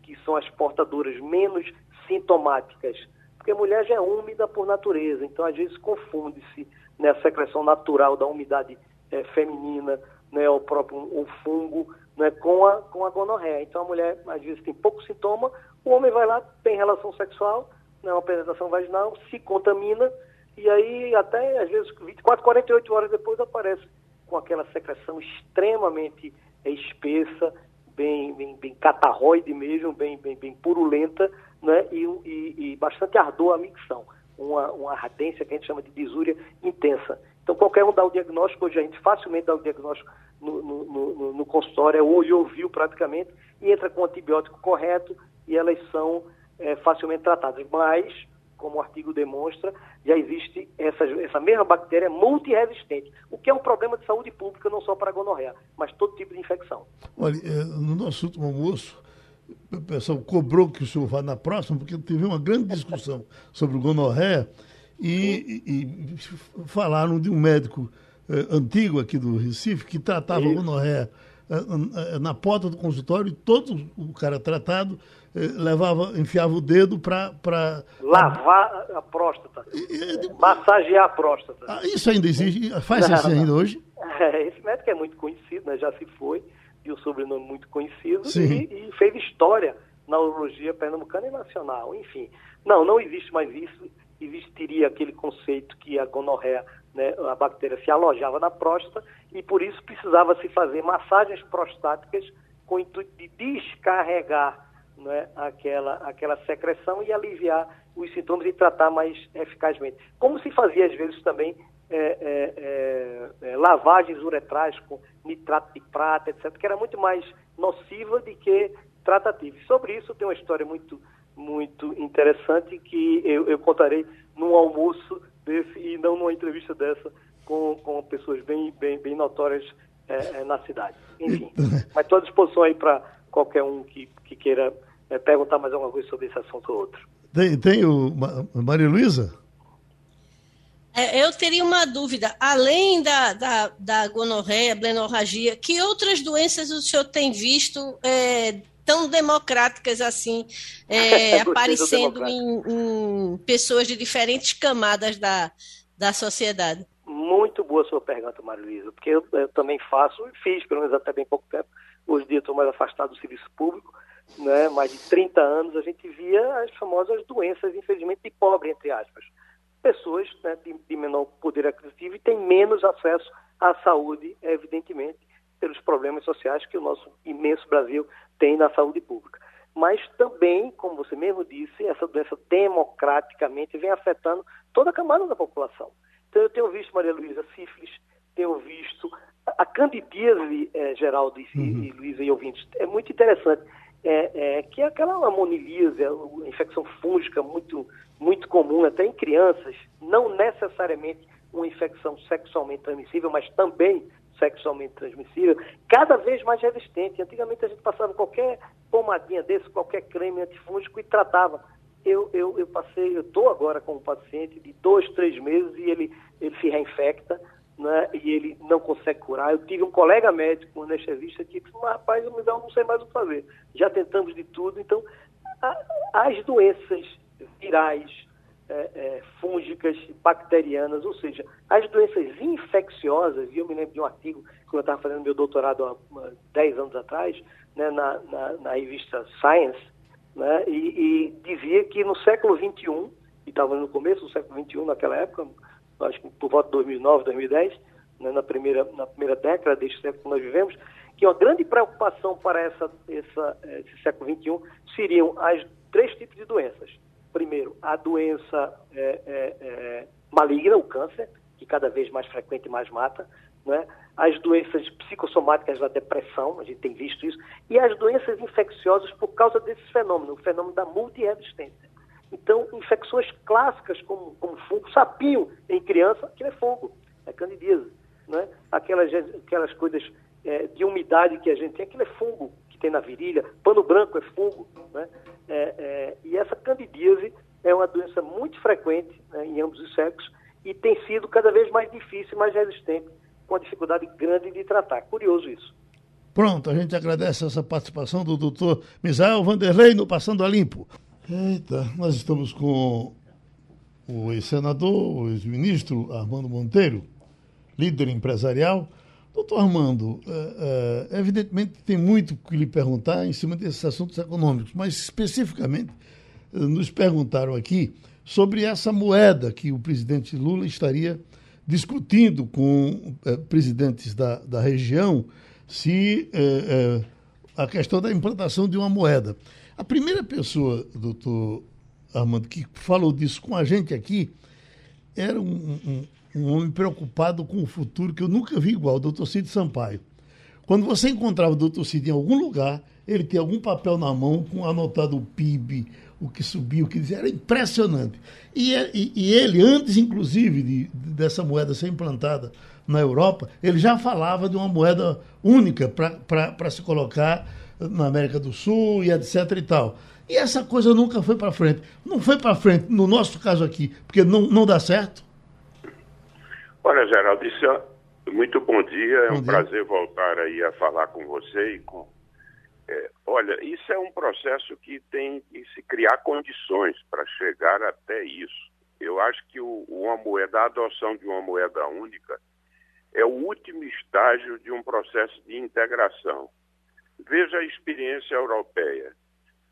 que são as portadoras menos sintomáticas, porque a mulher já é úmida por natureza, então às vezes confunde-se né, a secreção natural da umidade é, feminina, né, o próprio o fungo, né, com, a, com a gonorreia. Então a mulher às vezes tem pouco sintoma, o homem vai lá, tem relação sexual, né, uma penetração vaginal, se contamina, e aí até às vezes 24, 48 horas depois aparece com aquela secreção extremamente espessa, bem, bem, bem catarroide mesmo, bem, bem, bem purulenta, né, e, e, e bastante ardor a micção, uma, uma ardência que a gente chama de disúria intensa. Então, qualquer um dá o diagnóstico, hoje a gente facilmente dá o diagnóstico no, no, no, no consultório, é olho ouviu praticamente, e entra com o antibiótico correto e elas são é, facilmente tratadas. Mas, como o artigo demonstra, já existe essa, essa mesma bactéria multiresistente, o que é um problema de saúde pública não só para a gonorreia, mas todo tipo de infecção. Olha, é, no nosso último almoço, o pessoal cobrou que o senhor vá na próxima, porque teve uma grande discussão sobre gonorreia e, e, e falaram de um médico eh, antigo aqui do Recife que tratava Isso. gonorreia eh, eh, na porta do consultório e todo o cara tratado eh, levava, enfiava o dedo para. Pra... Lavar a próstata. massagear a próstata. Ah, isso ainda existe? Faz isso ainda hoje? É, esse médico é muito conhecido, né? já se foi, de um sobrenome muito conhecido e, e, fez história na urologia pernambucana e nacional. Enfim, não, não existe mais isso. Existiria aquele conceito que a gonorreia, né, a bactéria se alojava na próstata e por isso precisava se fazer massagens prostáticas com o intuito de descarregar né, aquela, aquela secreção e aliviar os sintomas e tratar mais eficazmente. Como se fazia às vezes também é, é, é, é lavagens uretrais com nitrato de prata, etc., que era muito mais nociva do que tratativa. E sobre isso tem uma história muito, muito interessante que eu, eu contarei num almoço desse e não numa entrevista dessa com, com pessoas bem, bem, bem notórias é, é, na cidade. Enfim, mas estou à disposição aí para qualquer um que, que queira é, perguntar mais alguma coisa sobre esse assunto ou outro. Tem, tem o Maria Luísa? É, eu teria uma dúvida. Além da, da, da gonorreia, blenorragia, que outras doenças o senhor tem visto é, tão democráticas assim, é, aparecendo em, em, pessoas de diferentes camadas da, da sociedade? Muito boa sua pergunta, Maria Luísa, porque eu, eu, também faço e fiz, pelo menos até bem pouco tempo. Hoje em dia estou mais afastado do serviço público, né, mais de 30 anos, a gente via as famosas doenças, infelizmente, de pobre, entre aspas. Pessoas né, de, de menor poder aquisitivo e têm menos acesso à saúde, evidentemente, pelos problemas sociais que o nosso imenso Brasil tem na saúde pública. Mas também, como você mesmo disse, essa doença democraticamente vem afetando toda a camada da população. Então, eu tenho visto, Maria Luísa, sífilis, tenho visto a candidíase, é, Geraldo e, uhum. e Luísa e ouvintes, é muito interessante é, é, que é aquela amonilise, a infecção fúngica muito, muito comum até em crianças, não necessariamente uma infecção sexualmente transmissível, mas também sexualmente transmissível, cada vez mais resistente. Antigamente a gente passava qualquer pomadinha desse, qualquer creme antifúngico e tratava. Eu, eu, eu passei, eu estou agora com um paciente de dois, três meses e ele, ele se reinfecta né, e ele não consegue curar. Eu tive um colega médico, um anestesista, que disse, rapaz, eu não sei mais o que fazer. Já tentamos de tudo. Então, a, as doenças virais, é, é, fúngicas, bacterianas, ou seja, as doenças infecciosas, e eu me lembro de um artigo que eu estava fazendo meu doutorado há 10 anos atrás, né, na, na, na, revista Science, né, e, e, dizia que no século XXI, e estava no começo do século XXI naquela época, acho que por volta de 2009, 2010, né, na, primeira, na primeira década deste século que nós vivemos, que uma grande preocupação para essa, essa, esse século XXI seriam as três tipos de doenças. Primeiro, a doença é, é, é, maligna, o câncer, que cada vez mais frequente e mais mata, né? as doenças psicossomáticas da depressão, a gente tem visto isso, e as doenças infecciosas por causa desse fenômeno, o fenômeno da multiresistência. Então, infecções clássicas como, como fungo, sapinho em criança, aquilo é fungo, é candidíase. Né? Aquelas, aquelas coisas, é, de umidade que a gente tem, aquilo é fungo que tem na virilha, pano branco é fungo, né? É, é, e essa candidíase é uma doença muito frequente né, em ambos os sexos e tem sido cada vez mais difícil, mais resistente, com uma dificuldade grande de tratar. Curioso isso. Pronto, a gente agradece essa participação do doutor Misael Vanderlei no Passando a Limpo. Eita, nós estamos com o ex-senador, o ex-ministro Armando Monteiro, líder empresarial. Doutor Armando, é, é, evidentemente tem muito que lhe perguntar em cima desses assuntos econômicos, mas especificamente eh, nos perguntaram aqui sobre essa moeda que o presidente Lula estaria discutindo com é, presidentes da, da região se é, a questão da implantação de uma moeda. A primeira pessoa, doutor Armando, que falou disso com a gente aqui era um, um, um homem preocupado com o futuro que eu nunca vi igual, o doutor Cid Sampaio. Quando você encontrava o doutor Cid em algum lugar, ele tinha algum papel na mão com anotado o PIB, o que subiu, o que dizia. Era impressionante. E, e, e ele, antes, inclusive, de, dessa moeda ser implantada na Europa, ele já falava de uma moeda única para se colocar na América do Sul e etc e tal. E essa coisa nunca foi para frente. Não foi para frente, no nosso caso aqui, porque não, não dá certo? Olha, Geraldo, isso é muito bom dia. É bom um dia. prazer voltar aí a falar com você e com. É, olha, isso é um processo que tem que se criar condições para chegar até isso. Eu acho que o, uma moeda, a adoção de uma moeda única é o último estágio de um processo de integração. Veja a experiência europeia.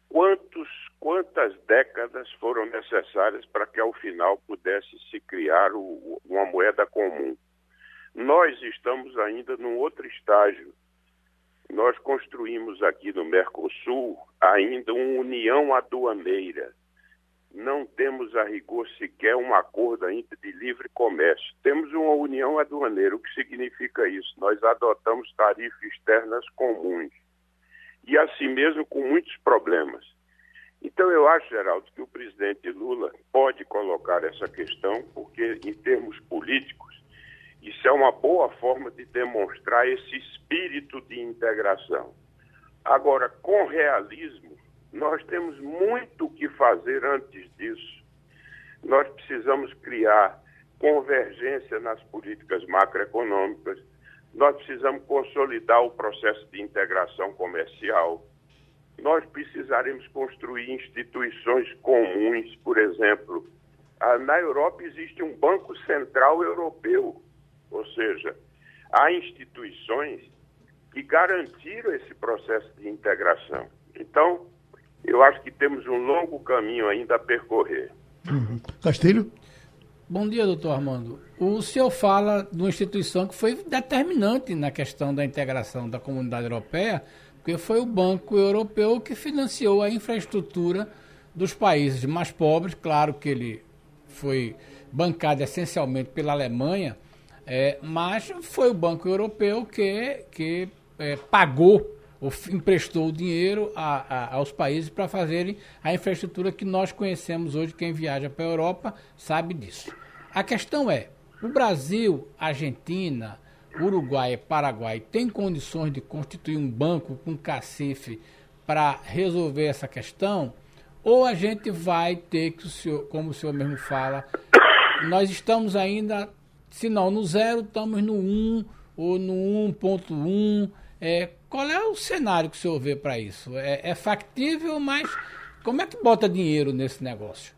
Quantos, quantas décadas foram necessárias para que ao final pudesse se criar o, uma moeda comum? Nós estamos ainda num outro estágio. Nós construímos aqui no Mercosul ainda uma união aduaneira. Não temos a rigor sequer um acordo ainda de livre comércio. Temos uma união aduaneira. O que significa isso? Nós adotamos tarifas externas comuns e assim mesmo com muitos problemas. Então eu acho, Geraldo, que o presidente Lula pode colocar essa questão, porque em termos políticos, isso é uma boa forma de demonstrar esse espírito de integração. Agora, com realismo, nós temos muito o que fazer antes disso. Nós precisamos criar convergência nas políticas macroeconômicas, nós precisamos consolidar o processo de integração comercial. Nós precisaremos construir instituições comuns, por exemplo. Na Europa existe um Banco Central Europeu, ou seja, há instituições que garantiram esse processo de integração. Então, eu acho que temos um longo caminho ainda a percorrer. Uhum. Castilho? Bom dia, doutor Armando. O senhor fala de uma instituição que foi determinante na questão da integração da comunidade europeia, porque foi o Banco Europeu que financiou a infraestrutura dos países mais pobres. Claro que ele foi bancado essencialmente pela Alemanha, é, mas foi o Banco Europeu que, que é, pagou emprestou o dinheiro a, a, aos países para fazerem a infraestrutura que nós conhecemos hoje. Quem viaja para a Europa sabe disso. A questão é: o Brasil, Argentina, Uruguai e Paraguai têm condições de constituir um banco com cacife para resolver essa questão? Ou a gente vai ter que, o senhor, como o senhor mesmo fala, nós estamos ainda, se não no zero, estamos no 1 ou no 1.1. É, qual é o cenário que o senhor vê para isso? É, é, factível, mas como é que bota dinheiro nesse negócio?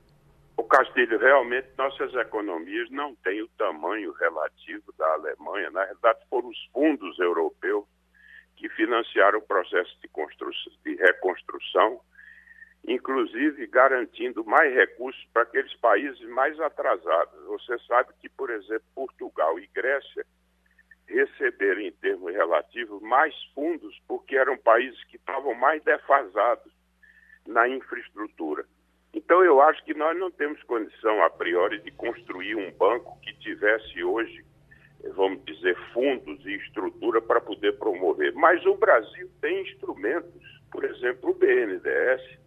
O Castilho, realmente nossas economias não têm o tamanho relativo da Alemanha. Na verdade, foram os fundos europeus que financiaram o processo de, de reconstrução, inclusive garantindo mais recursos para aqueles países mais atrasados. Você sabe que, por exemplo, Portugal e Grécia receberam, em termos relativos, mais fundos, porque eram países que estavam mais defasados na infraestrutura. Então, eu acho que nós não temos condição, a priori, de construir um banco que tivesse hoje, vamos dizer, fundos e estrutura para poder promover. Mas o Brasil tem instrumentos, por exemplo, o BNDES,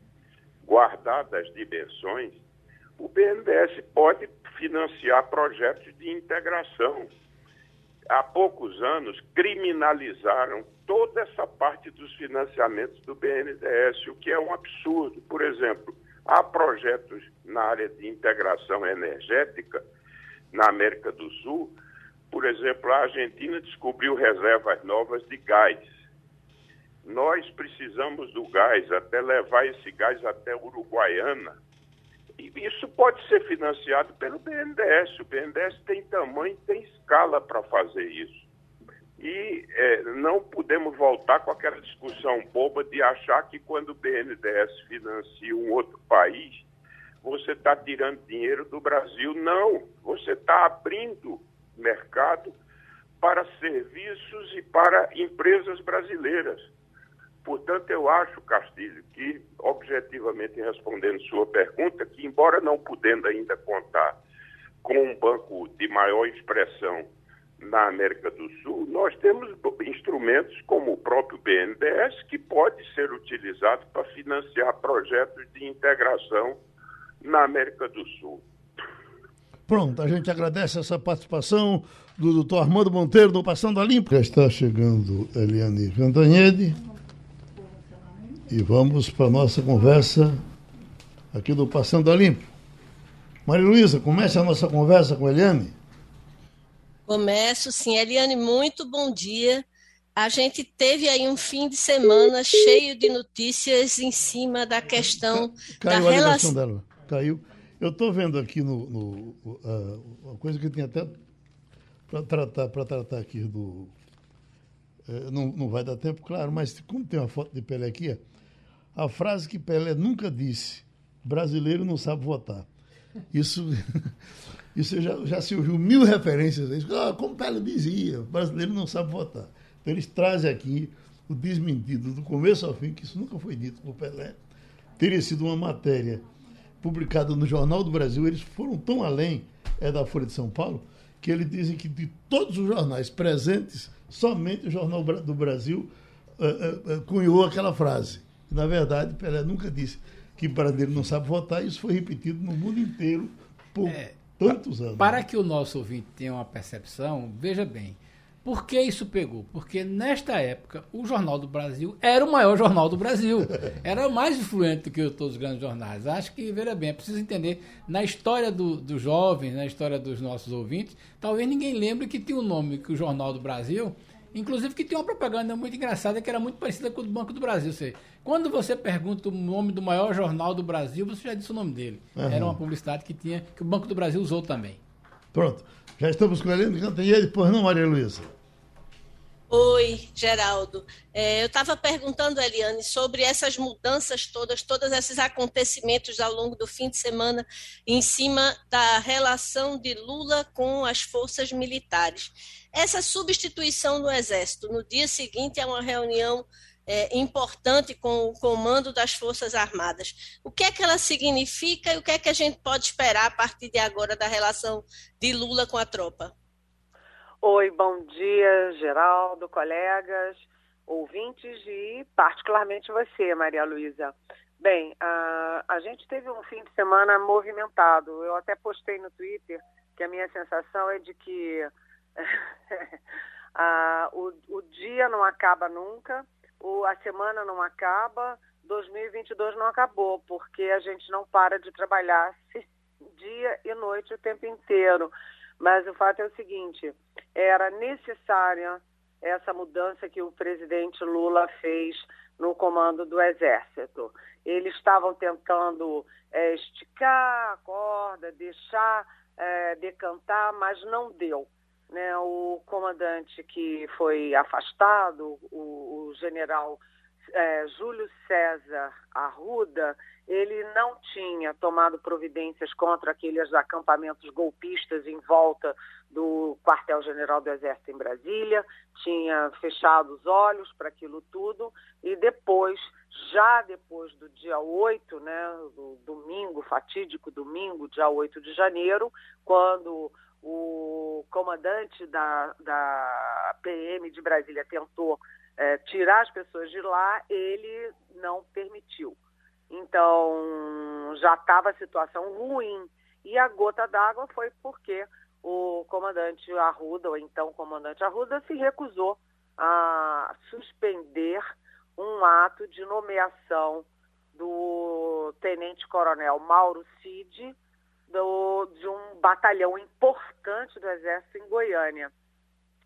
guardadas as dimensões, o BNDES pode financiar projetos de integração há poucos anos, criminalizaram toda essa parte dos financiamentos do BNDES, o que é um absurdo. Por exemplo, há projetos na área de integração energética na América do Sul. Por exemplo, a Argentina descobriu reservas novas de gás. Nós precisamos do gás até levar esse gás até Uruguaiana isso pode ser financiado pelo BNDES. O BNDES tem tamanho, tem escala para fazer isso. E é, não podemos voltar com aquela discussão boba de achar que quando o BNDES financia um outro país, você está tirando dinheiro do Brasil. Não, você está abrindo mercado para serviços e para empresas brasileiras. Portanto, eu acho, Castilho, que, objetivamente respondendo sua pergunta, que embora não podendo ainda contar com um banco de maior expressão na América do Sul, nós temos instrumentos como o próprio BNDES, que pode ser utilizado para financiar projetos de integração na América do Sul. Pronto, a gente agradece essa participação do doutor Armando Monteiro do Passando a Limpo. Já está chegando Eliane Cantanhede. E vamos para a nossa conversa aqui do Passando a Limpo. Maria Luísa, comece a nossa conversa com a Eliane. Começo, sim. Eliane, muito bom dia. A gente teve aí um fim de semana cheio de notícias em cima da questão Caiu da relação dela. Caiu. Eu estou vendo aqui no, no uh, uma coisa que eu tinha até para tratar, tratar aqui do. Uh, não, não vai dar tempo, claro, mas como tem uma foto de Pelé aqui, a frase que Pelé nunca disse: brasileiro não sabe votar. Isso, isso já, já se ouviu mil referências a isso. Ah, como Pelé dizia: brasileiro não sabe votar. Então eles trazem aqui o desmentido do começo ao fim, que isso nunca foi dito por Pelé. Teria sido uma matéria publicada no Jornal do Brasil. Eles foram tão além, é da Folha de São Paulo, que eles dizem que de todos os jornais presentes, somente o Jornal do Brasil uh, uh, uh, cunhou aquela frase. Na verdade, Pelé nunca disse que brasileiro não sabe votar, isso foi repetido no mundo inteiro por é, tantos anos. Para que o nosso ouvinte tenha uma percepção, veja bem, por que isso pegou? Porque nesta época o Jornal do Brasil era o maior jornal do Brasil. Era mais influente do que todos os grandes jornais. Acho que, veja bem, é preciso entender, na história dos do jovens, na história dos nossos ouvintes, talvez ninguém lembre que tinha o um nome que o Jornal do Brasil Inclusive que tem uma propaganda muito engraçada que era muito parecida com o do Banco do Brasil. Você, quando você pergunta o nome do maior jornal do Brasil, você já disse o nome dele. Uhum. Era uma publicidade que tinha, que o Banco do Brasil usou também. Pronto. Já estamos com a Helena Cantanhede, pois não, Maria Luísa? Oi, Geraldo. É, eu estava perguntando, Eliane, sobre essas mudanças todas, todos esses acontecimentos ao longo do fim de semana, em cima da relação de Lula com as forças militares. Essa substituição do Exército, no dia seguinte a uma reunião é, importante com o comando das Forças Armadas. O que é que ela significa e o que é que a gente pode esperar a partir de agora da relação de Lula com a tropa? Oi, bom dia, Geraldo, colegas, ouvintes e particularmente você, Maria Luísa. Bem, a, a gente teve um fim de semana movimentado. Eu até postei no Twitter que a minha sensação é de que a, o, o dia não acaba nunca, o, a semana não acaba, 2022 não acabou, porque a gente não para de trabalhar dia e noite o tempo inteiro. Mas o fato é o seguinte: era necessária essa mudança que o presidente Lula fez no comando do Exército. Eles estavam tentando é, esticar a corda, deixar é, decantar, mas não deu. Né? O comandante que foi afastado, o, o general é, Júlio César Arruda, ele não tinha tomado providências contra aqueles acampamentos golpistas em volta do quartel-general do Exército em Brasília, tinha fechado os olhos para aquilo tudo e depois, já depois do dia 8, né, do domingo, fatídico domingo, dia 8 de janeiro, quando o comandante da, da PM de Brasília tentou é, tirar as pessoas de lá, ele não permitiu. Então, já estava a situação ruim. E a gota d'água foi porque o comandante Arruda, ou então comandante Arruda, se recusou a suspender um ato de nomeação do tenente-coronel Mauro Cid, do, de um batalhão importante do Exército em Goiânia.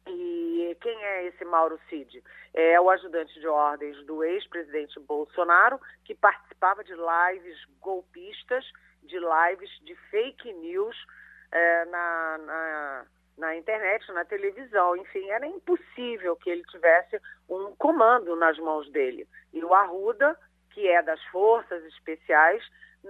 E quem é esse Mauro Cid? É o ajudante de ordens do ex-presidente Bolsonaro, que participava de lives golpistas, de lives de fake news é, na, na, na, internet, na televisão. Enfim, era impossível que ele tivesse um comando nas mãos dele. E o Arruda, que é das forças especiais,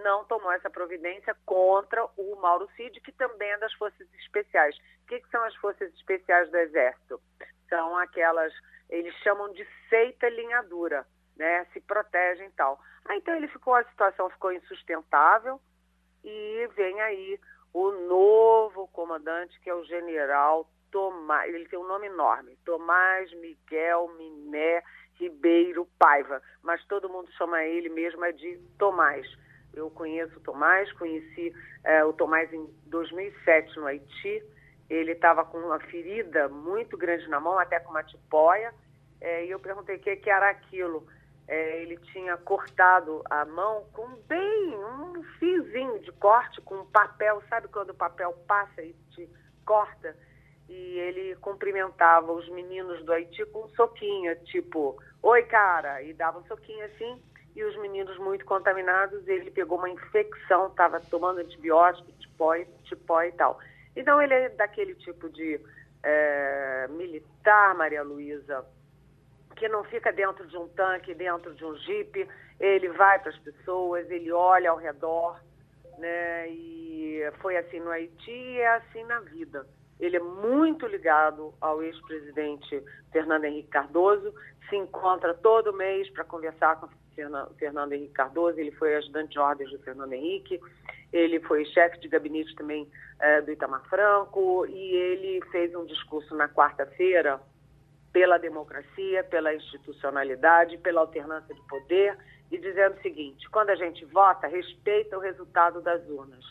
não tomou essa providência contra o Mauro Cid, que também é das Forças Especiais. O que, que, são as Forças Especiais do Exército? São aquelas, eles chamam de seita linhadura, né? Se protegem e tal. Ah, então ele ficou, a situação ficou insustentável e vem aí o novo comandante, que é o general Tomás, ele tem um nome enorme, Tomás Miguel Miné Ribeiro Paiva, mas todo mundo chama ele mesmo é de Tomás. Eu conheço o Tomás, conheci é, o Tomás em 2007 no Haiti. Ele estava com uma ferida muito grande na mão, até com uma tipóia. É, e eu perguntei o que, que era aquilo. É, ele tinha cortado a mão com bem um fiozinho de corte com papel, sabe quando o papel passa e te corta? E ele cumprimentava os meninos do Haiti com um soquinho, tipo, oi cara, e dava um soquinho assim e os meninos muito contaminados, ele pegou uma infecção, estava tomando antibiótico, tipó, tipó e tal. Então ele é daquele tipo de é, militar, Maria Luísa, que não fica dentro de um tanque, dentro de um jipe, ele vai para as pessoas, ele olha ao redor, né? E foi assim no Haiti e é assim na vida. Ele é muito ligado ao ex-presidente Fernando Henrique Cardoso, se encontra todo mês para conversar com Fernando Henrique Cardoso, ele foi ajudante de ordens do Fernando Henrique, ele foi chefe de gabinete também é, do Itamar Franco. E ele fez um discurso na quarta-feira pela democracia, pela institucionalidade, pela alternância de poder e dizendo o seguinte: quando a gente vota, respeita o resultado das urnas.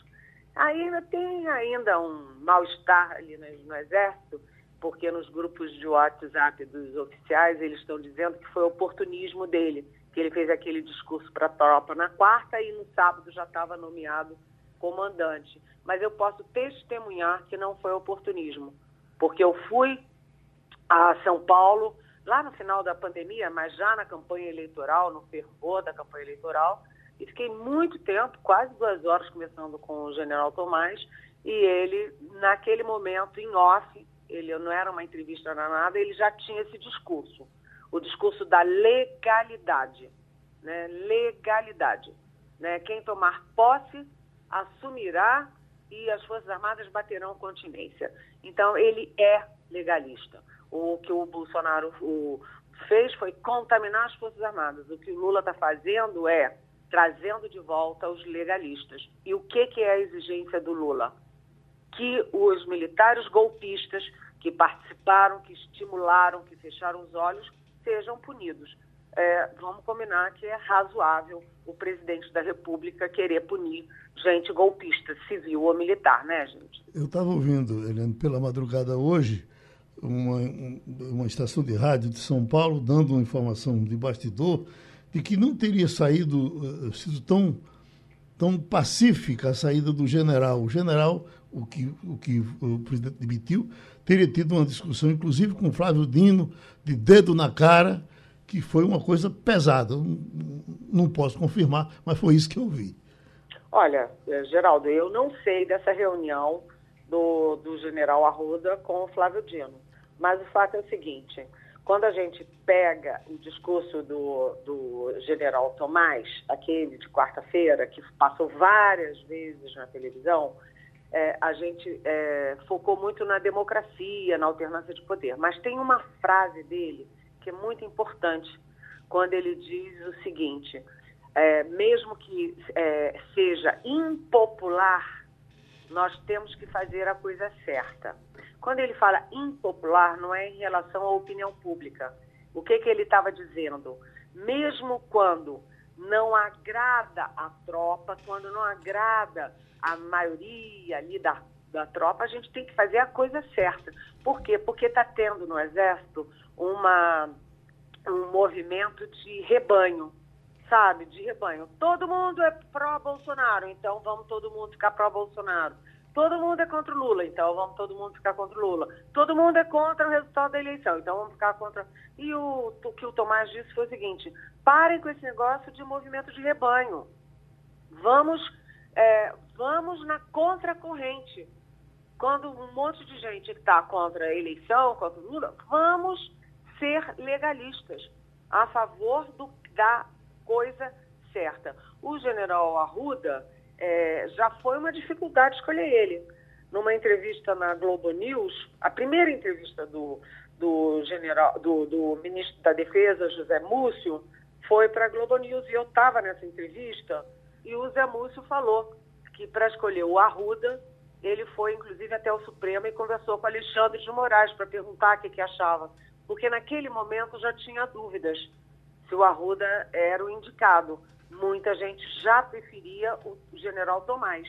Ainda tem ainda um mal-estar ali no, no Exército, porque nos grupos de WhatsApp dos oficiais eles estão dizendo que foi oportunismo dele que ele fez aquele discurso para a tropa na quarta e no sábado já estava nomeado comandante. Mas eu posso testemunhar que não foi oportunismo, porque eu fui a São Paulo lá no final da pandemia, mas já na campanha eleitoral, no fervor da campanha eleitoral, e fiquei muito tempo, quase duas horas, conversando com o general Tomás, e ele, naquele momento, em off, ele não era uma entrevista, não nada, ele já tinha esse discurso o discurso da legalidade. Né? Legalidade. Né? Quem tomar posse assumirá e as Forças Armadas baterão continência. Então, ele é legalista. O que o Bolsonaro o, fez foi contaminar as Forças Armadas. O que o Lula está fazendo é trazendo de volta os legalistas. E o que, que é a exigência do Lula? Que os militares golpistas que participaram, que estimularam, que fecharam os olhos, sejam punidos. É, vamos combinar que é razoável o presidente da República querer punir gente golpista, civil ou militar, né, gente? Eu estava ouvindo, Helene, pela madrugada hoje, uma, uma estação de rádio de São Paulo dando uma informação de bastidor de que não teria saído, eh, sido tão, tão pacífica a saída do general. O general, o que o, que o presidente demitiu, teria tido uma discussão, inclusive com Flávio Dino, de dedo na cara, que foi uma coisa pesada. Não posso confirmar, mas foi isso que eu vi. Olha, eh, Geraldo, eu não sei dessa reunião do, do general Arruda com o Flávio Dino, mas o fato é o seguinte: quando a gente pega o discurso do, do general Tomás, aquele de quarta-feira, que passou várias vezes na televisão, é, a gente é, focou muito na democracia, na alternância de poder. Mas tem uma frase dele que é muito importante, quando ele diz o seguinte: é, mesmo que é, seja impopular, nós temos que fazer a coisa certa. Quando ele fala impopular, não é em relação à opinião pública. O que, que ele estava dizendo? Mesmo quando não agrada a tropa, quando não agrada a maioria ali da, da tropa, a gente tem que fazer a coisa certa. Por quê? Porque está tendo no Exército uma, um movimento de rebanho, sabe? De rebanho. Todo mundo é pró-Bolsonaro, então vamos todo mundo ficar pró-Bolsonaro. Todo mundo é contra o Lula, então vamos todo mundo ficar contra o Lula. Todo mundo é contra o resultado da eleição, então vamos ficar contra. E o, o que o Tomás disse foi o seguinte: parem com esse negócio de movimento de rebanho. Vamos, é, vamos na contracorrente. Quando um monte de gente está contra a eleição, contra o Lula, vamos ser legalistas, a favor do, da coisa certa. O general Arruda é, já foi uma dificuldade escolher ele. Numa entrevista na Globo News, a primeira entrevista do, do, general, do, do ministro da Defesa, José Múcio, foi para a Globo News e eu estava nessa entrevista e o Zé Múcio falou que para escolher o Arruda, ele foi inclusive até o Supremo e conversou com Alexandre de Moraes para perguntar o que, que achava, porque naquele momento já tinha dúvidas se o Arruda era o indicado muita gente já preferia o general Tomás.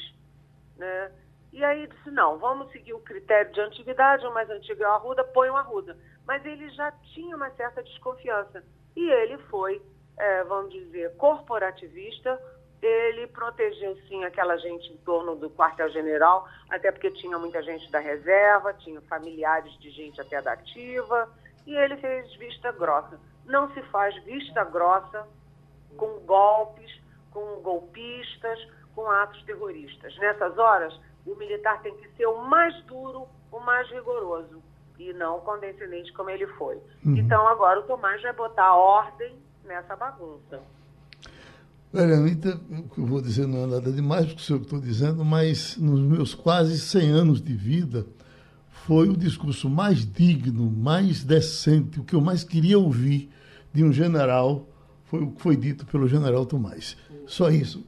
Né? E aí disse, não, vamos seguir o critério de antiguidade, o mais antigo é o Arruda, põe o Arruda. Mas ele já tinha uma certa desconfiança. E ele foi, é, vamos dizer, corporativista, ele protegeu sim aquela gente em torno do quartel-general, até porque tinha muita gente da reserva, tinha familiares de gente até da ativa, e ele fez vista grossa. Não se faz vista grossa com golpes, com golpistas, com atos terroristas. Nessas horas, o militar tem que ser o mais duro, o mais rigoroso, e não condescendente como ele foi. Uhum. Então, agora o Tomás vai botar ordem nessa bagunça. Olha, Anitta, o que eu vou dizer não é nada demais do que eu estou dizendo, mas nos meus quase 100 anos de vida, foi o discurso mais digno, mais decente, o que eu mais queria ouvir de um general foi o que foi dito pelo general Tomás. Só isso.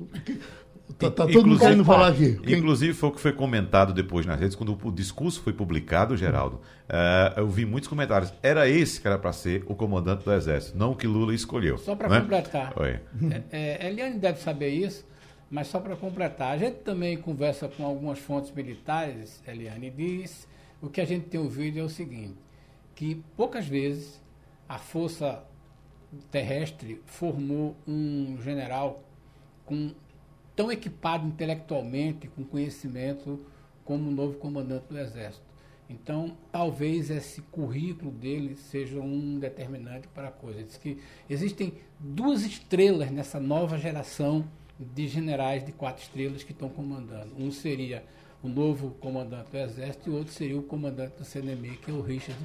Está tá todo mundo querendo falar aqui. Inclusive foi o que foi comentado depois nas redes, quando o discurso foi publicado, Geraldo. Uh, eu vi muitos comentários. Era esse que era para ser o comandante do Exército, não o que Lula escolheu. Só para né? completar. Oi. É, é, Eliane deve saber isso, mas só para completar. A gente também conversa com algumas fontes militares, Eliane, e diz o que a gente tem ouvido é o seguinte, que poucas vezes a força terrestre formou um general com tão equipado intelectualmente, com conhecimento, como o novo comandante do Exército. Então, talvez esse currículo dele seja um determinante para a coisa. Diz que existem duas estrelas nessa nova geração de generais de quatro estrelas que estão comandando. Um seria o novo comandante do Exército e o outro seria o comandante do CNM, que é o Richard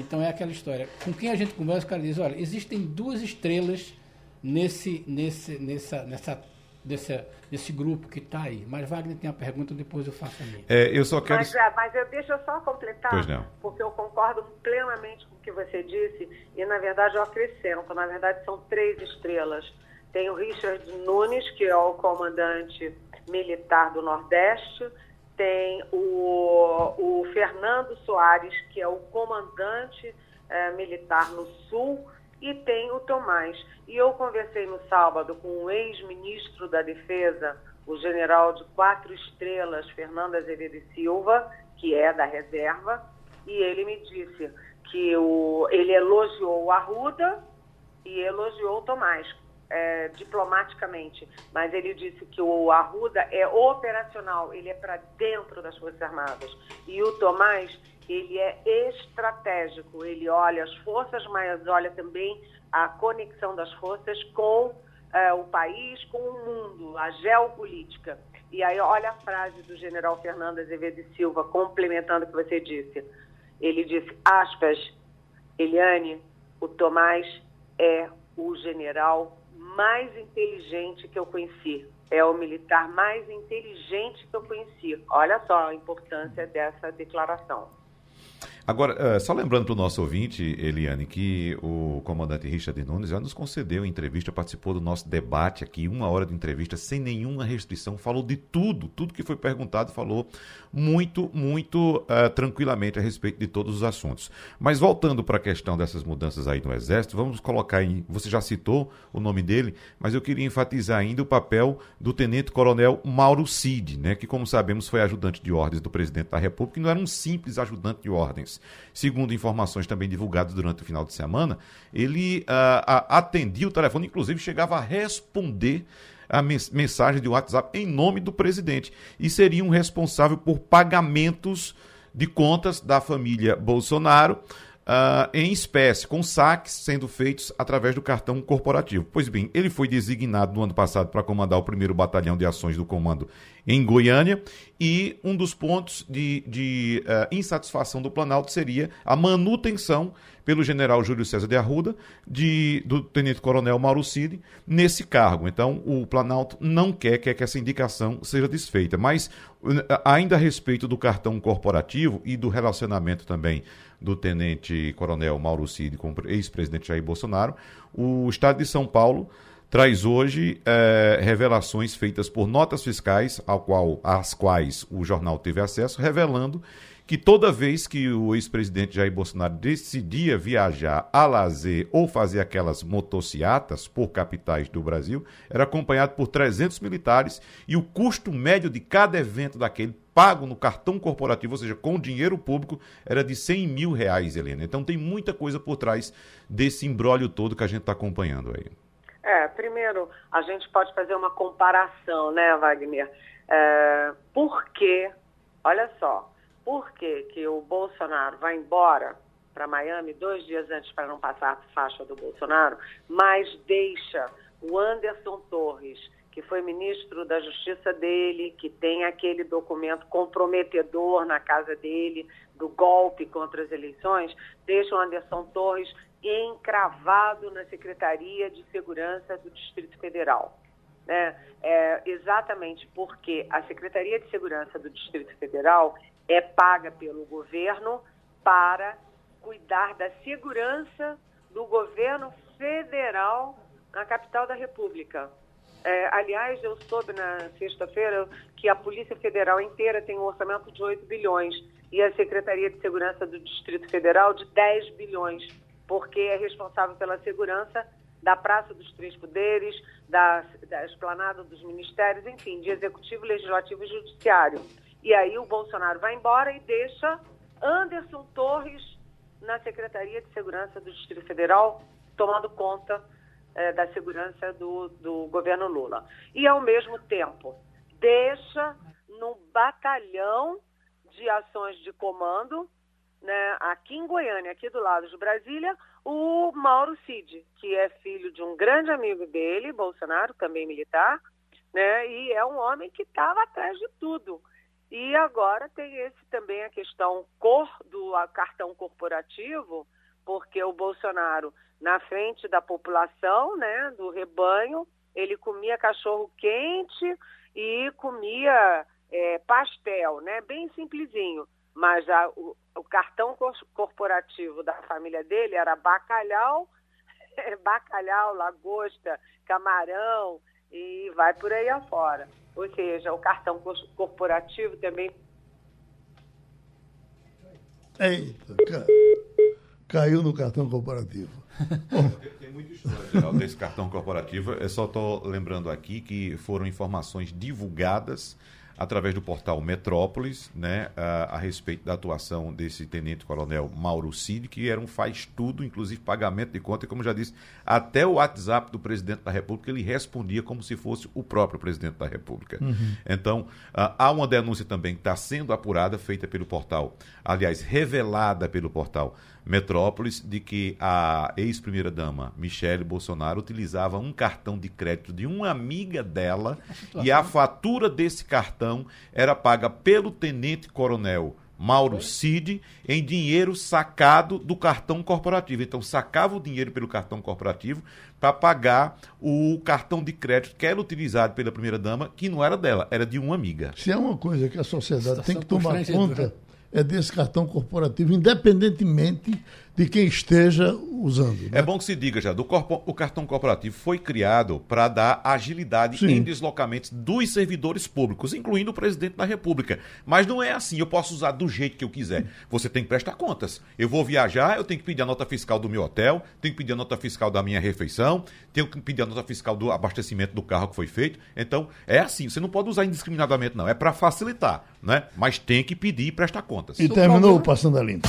então é aquela história. Com quem a gente conversa, o cara diz, olha, existem duas estrelas nesse, nesse, nessa, nessa, desse, desse grupo que está aí. Mas Wagner tem a pergunta, depois eu faço a minha. É, eu só quero... Mas, é, mas eu, deixa eu só completar, porque eu concordo plenamente com o que você disse, e na verdade eu acrescento, na verdade são três estrelas. Tem o Richard Nunes, que é o comandante militar do Nordeste, tem o, o Fernando Soares, que é o comandante é, militar no Sul, e tem o Tomás. E eu conversei no sábado com o ex-ministro da Defesa, o general de quatro estrelas, Fernando Azevedo e Silva, que é da reserva, e ele me disse que o, ele elogiou o Arruda e elogiou o Tomás, é, diplomaticamente, mas ele disse que o Arruda é operacional, ele é para dentro das Forças Armadas. E o Tomás, ele é estratégico, ele olha as forças, mas olha também a conexão das forças com é, o país, com o mundo, a geopolítica. E aí, olha a frase do general Fernando Azevedo Silva, complementando o que você disse. Ele disse, aspas, Eliane, o Tomás é o general mais inteligente que eu conheci. É o militar mais inteligente que eu conheci. Olha só a importância dessa declaração. Agora, uh, só lembrando para o nosso ouvinte, Eliane, que o comandante Richard Nunes já nos concedeu entrevista, participou do nosso debate aqui, uma hora de entrevista, sem nenhuma restrição, falou de tudo, tudo que foi perguntado, falou muito, muito uh, tranquilamente a respeito de todos os assuntos. Mas voltando para a questão dessas mudanças aí no Exército, vamos colocar em. Você já citou o nome dele, mas eu queria enfatizar ainda o papel do Tenente Coronel Mauro Cid, né, que, como sabemos, foi ajudante de ordens do presidente da República e não era um simples ajudante de ordens segundo informações também divulgadas durante o final de semana, ele uh, atendia o telefone, inclusive chegava a responder a mensagem de WhatsApp em nome do presidente. E seria um responsável por pagamentos de contas da família Bolsonaro uh, em espécie, com saques sendo feitos através do cartão corporativo. Pois bem, ele foi designado no ano passado para comandar o primeiro batalhão de ações do comando em Goiânia e um dos pontos de, de uh, insatisfação do Planalto seria a manutenção pelo general Júlio César de Arruda de, do tenente-coronel Mauro Cid nesse cargo. Então, o Planalto não quer, quer que essa indicação seja desfeita. Mas, ainda a respeito do cartão corporativo e do relacionamento também do tenente-coronel Mauro Cid com o ex-presidente Jair Bolsonaro, o Estado de São Paulo traz hoje é, revelações feitas por notas fiscais, ao qual, às quais o jornal teve acesso, revelando que toda vez que o ex-presidente Jair Bolsonaro decidia viajar a lazer ou fazer aquelas motociatas por capitais do Brasil, era acompanhado por 300 militares e o custo médio de cada evento daquele pago no cartão corporativo, ou seja, com dinheiro público, era de 100 mil reais, Helena. Então tem muita coisa por trás desse embrólio todo que a gente está acompanhando aí. É, primeiro, a gente pode fazer uma comparação, né, Wagner? É, olha só, por que, que o Bolsonaro vai embora para Miami dois dias antes para não passar a faixa do Bolsonaro, mas deixa o Anderson Torres, que foi ministro da Justiça dele, que tem aquele documento comprometedor na casa dele, do golpe contra as eleições, deixa o Anderson Torres encravado na Secretaria de Segurança do Distrito Federal. Né? É, exatamente porque a Secretaria de Segurança do Distrito Federal é paga pelo governo para cuidar da segurança do governo federal na capital da República. É, aliás, eu soube na sexta-feira que a Polícia Federal inteira tem um orçamento de 8 bilhões e a Secretaria de Segurança do Distrito Federal de 10 bilhões, porque é responsável pela segurança da Praça dos Três Poderes, da, da Esplanada dos Ministérios, enfim, de Executivo, Legislativo e Judiciário. E aí o Bolsonaro vai embora e deixa Anderson Torres na Secretaria de Segurança do Distrito Federal, tomando conta é, da segurança do, do governo Lula. E, ao mesmo tempo, deixa no batalhão de ações de comando, né, aqui em Goiânia, aqui do lado de Brasília, o Mauro Cid, que é filho de um grande amigo dele, Bolsonaro, também militar, né, e é um homem que estava atrás de tudo. E agora tem esse também a questão cor do cartão corporativo, porque o Bolsonaro, na frente da população, né, do rebanho, ele comia cachorro quente e comia é, pastel, né, bem simplesinho. Mas a, o, o, cartão corporativo da família dele era bacalhau, bacalhau, lagosta, camarão e vai por aí afora. Ou seja, o cartão corporativo também. Eita, caiu no cartão corporativo. Tem muita história desse cartão corporativo. Eu só estou lembrando aqui que foram informações divulgadas através do portal Metrópolis, né, a, a, respeito da atuação desse tenente-coronel Mauro Cid, que era um faz-tudo, inclusive pagamento de conta, e como já disse, até o WhatsApp do presidente da República ele respondia como se fosse o próprio presidente da República. Uhum. Então, uh, há uma denúncia também que está sendo apurada, feita pelo portal, aliás, revelada pelo portal Metrópolis de que a ex-primeira-dama Michele Bolsonaro utilizava um cartão de crédito de uma amiga dela a e a fatura desse cartão era paga pelo tenente-coronel Mauro Cid em dinheiro sacado do cartão corporativo. Então, sacava o dinheiro pelo cartão corporativo para pagar o cartão de crédito que era utilizado pela primeira-dama, que não era dela, era de uma amiga. Se é uma coisa que a sociedade tem que tomar conta é desse cartão corporativo, independentemente de quem esteja usando. Né? É bom que se diga já, do corpo, o cartão corporativo foi criado para dar agilidade Sim. em deslocamentos dos servidores públicos, incluindo o presidente da República. Mas não é assim, eu posso usar do jeito que eu quiser. Você tem que prestar contas. Eu vou viajar, eu tenho que pedir a nota fiscal do meu hotel, tenho que pedir a nota fiscal da minha refeição, tenho que pedir a nota fiscal do abastecimento do carro que foi feito. Então, é assim, você não pode usar indiscriminadamente, não. É para facilitar, né? Mas tem que pedir e prestar contas. E terminou o Passando a Limpo.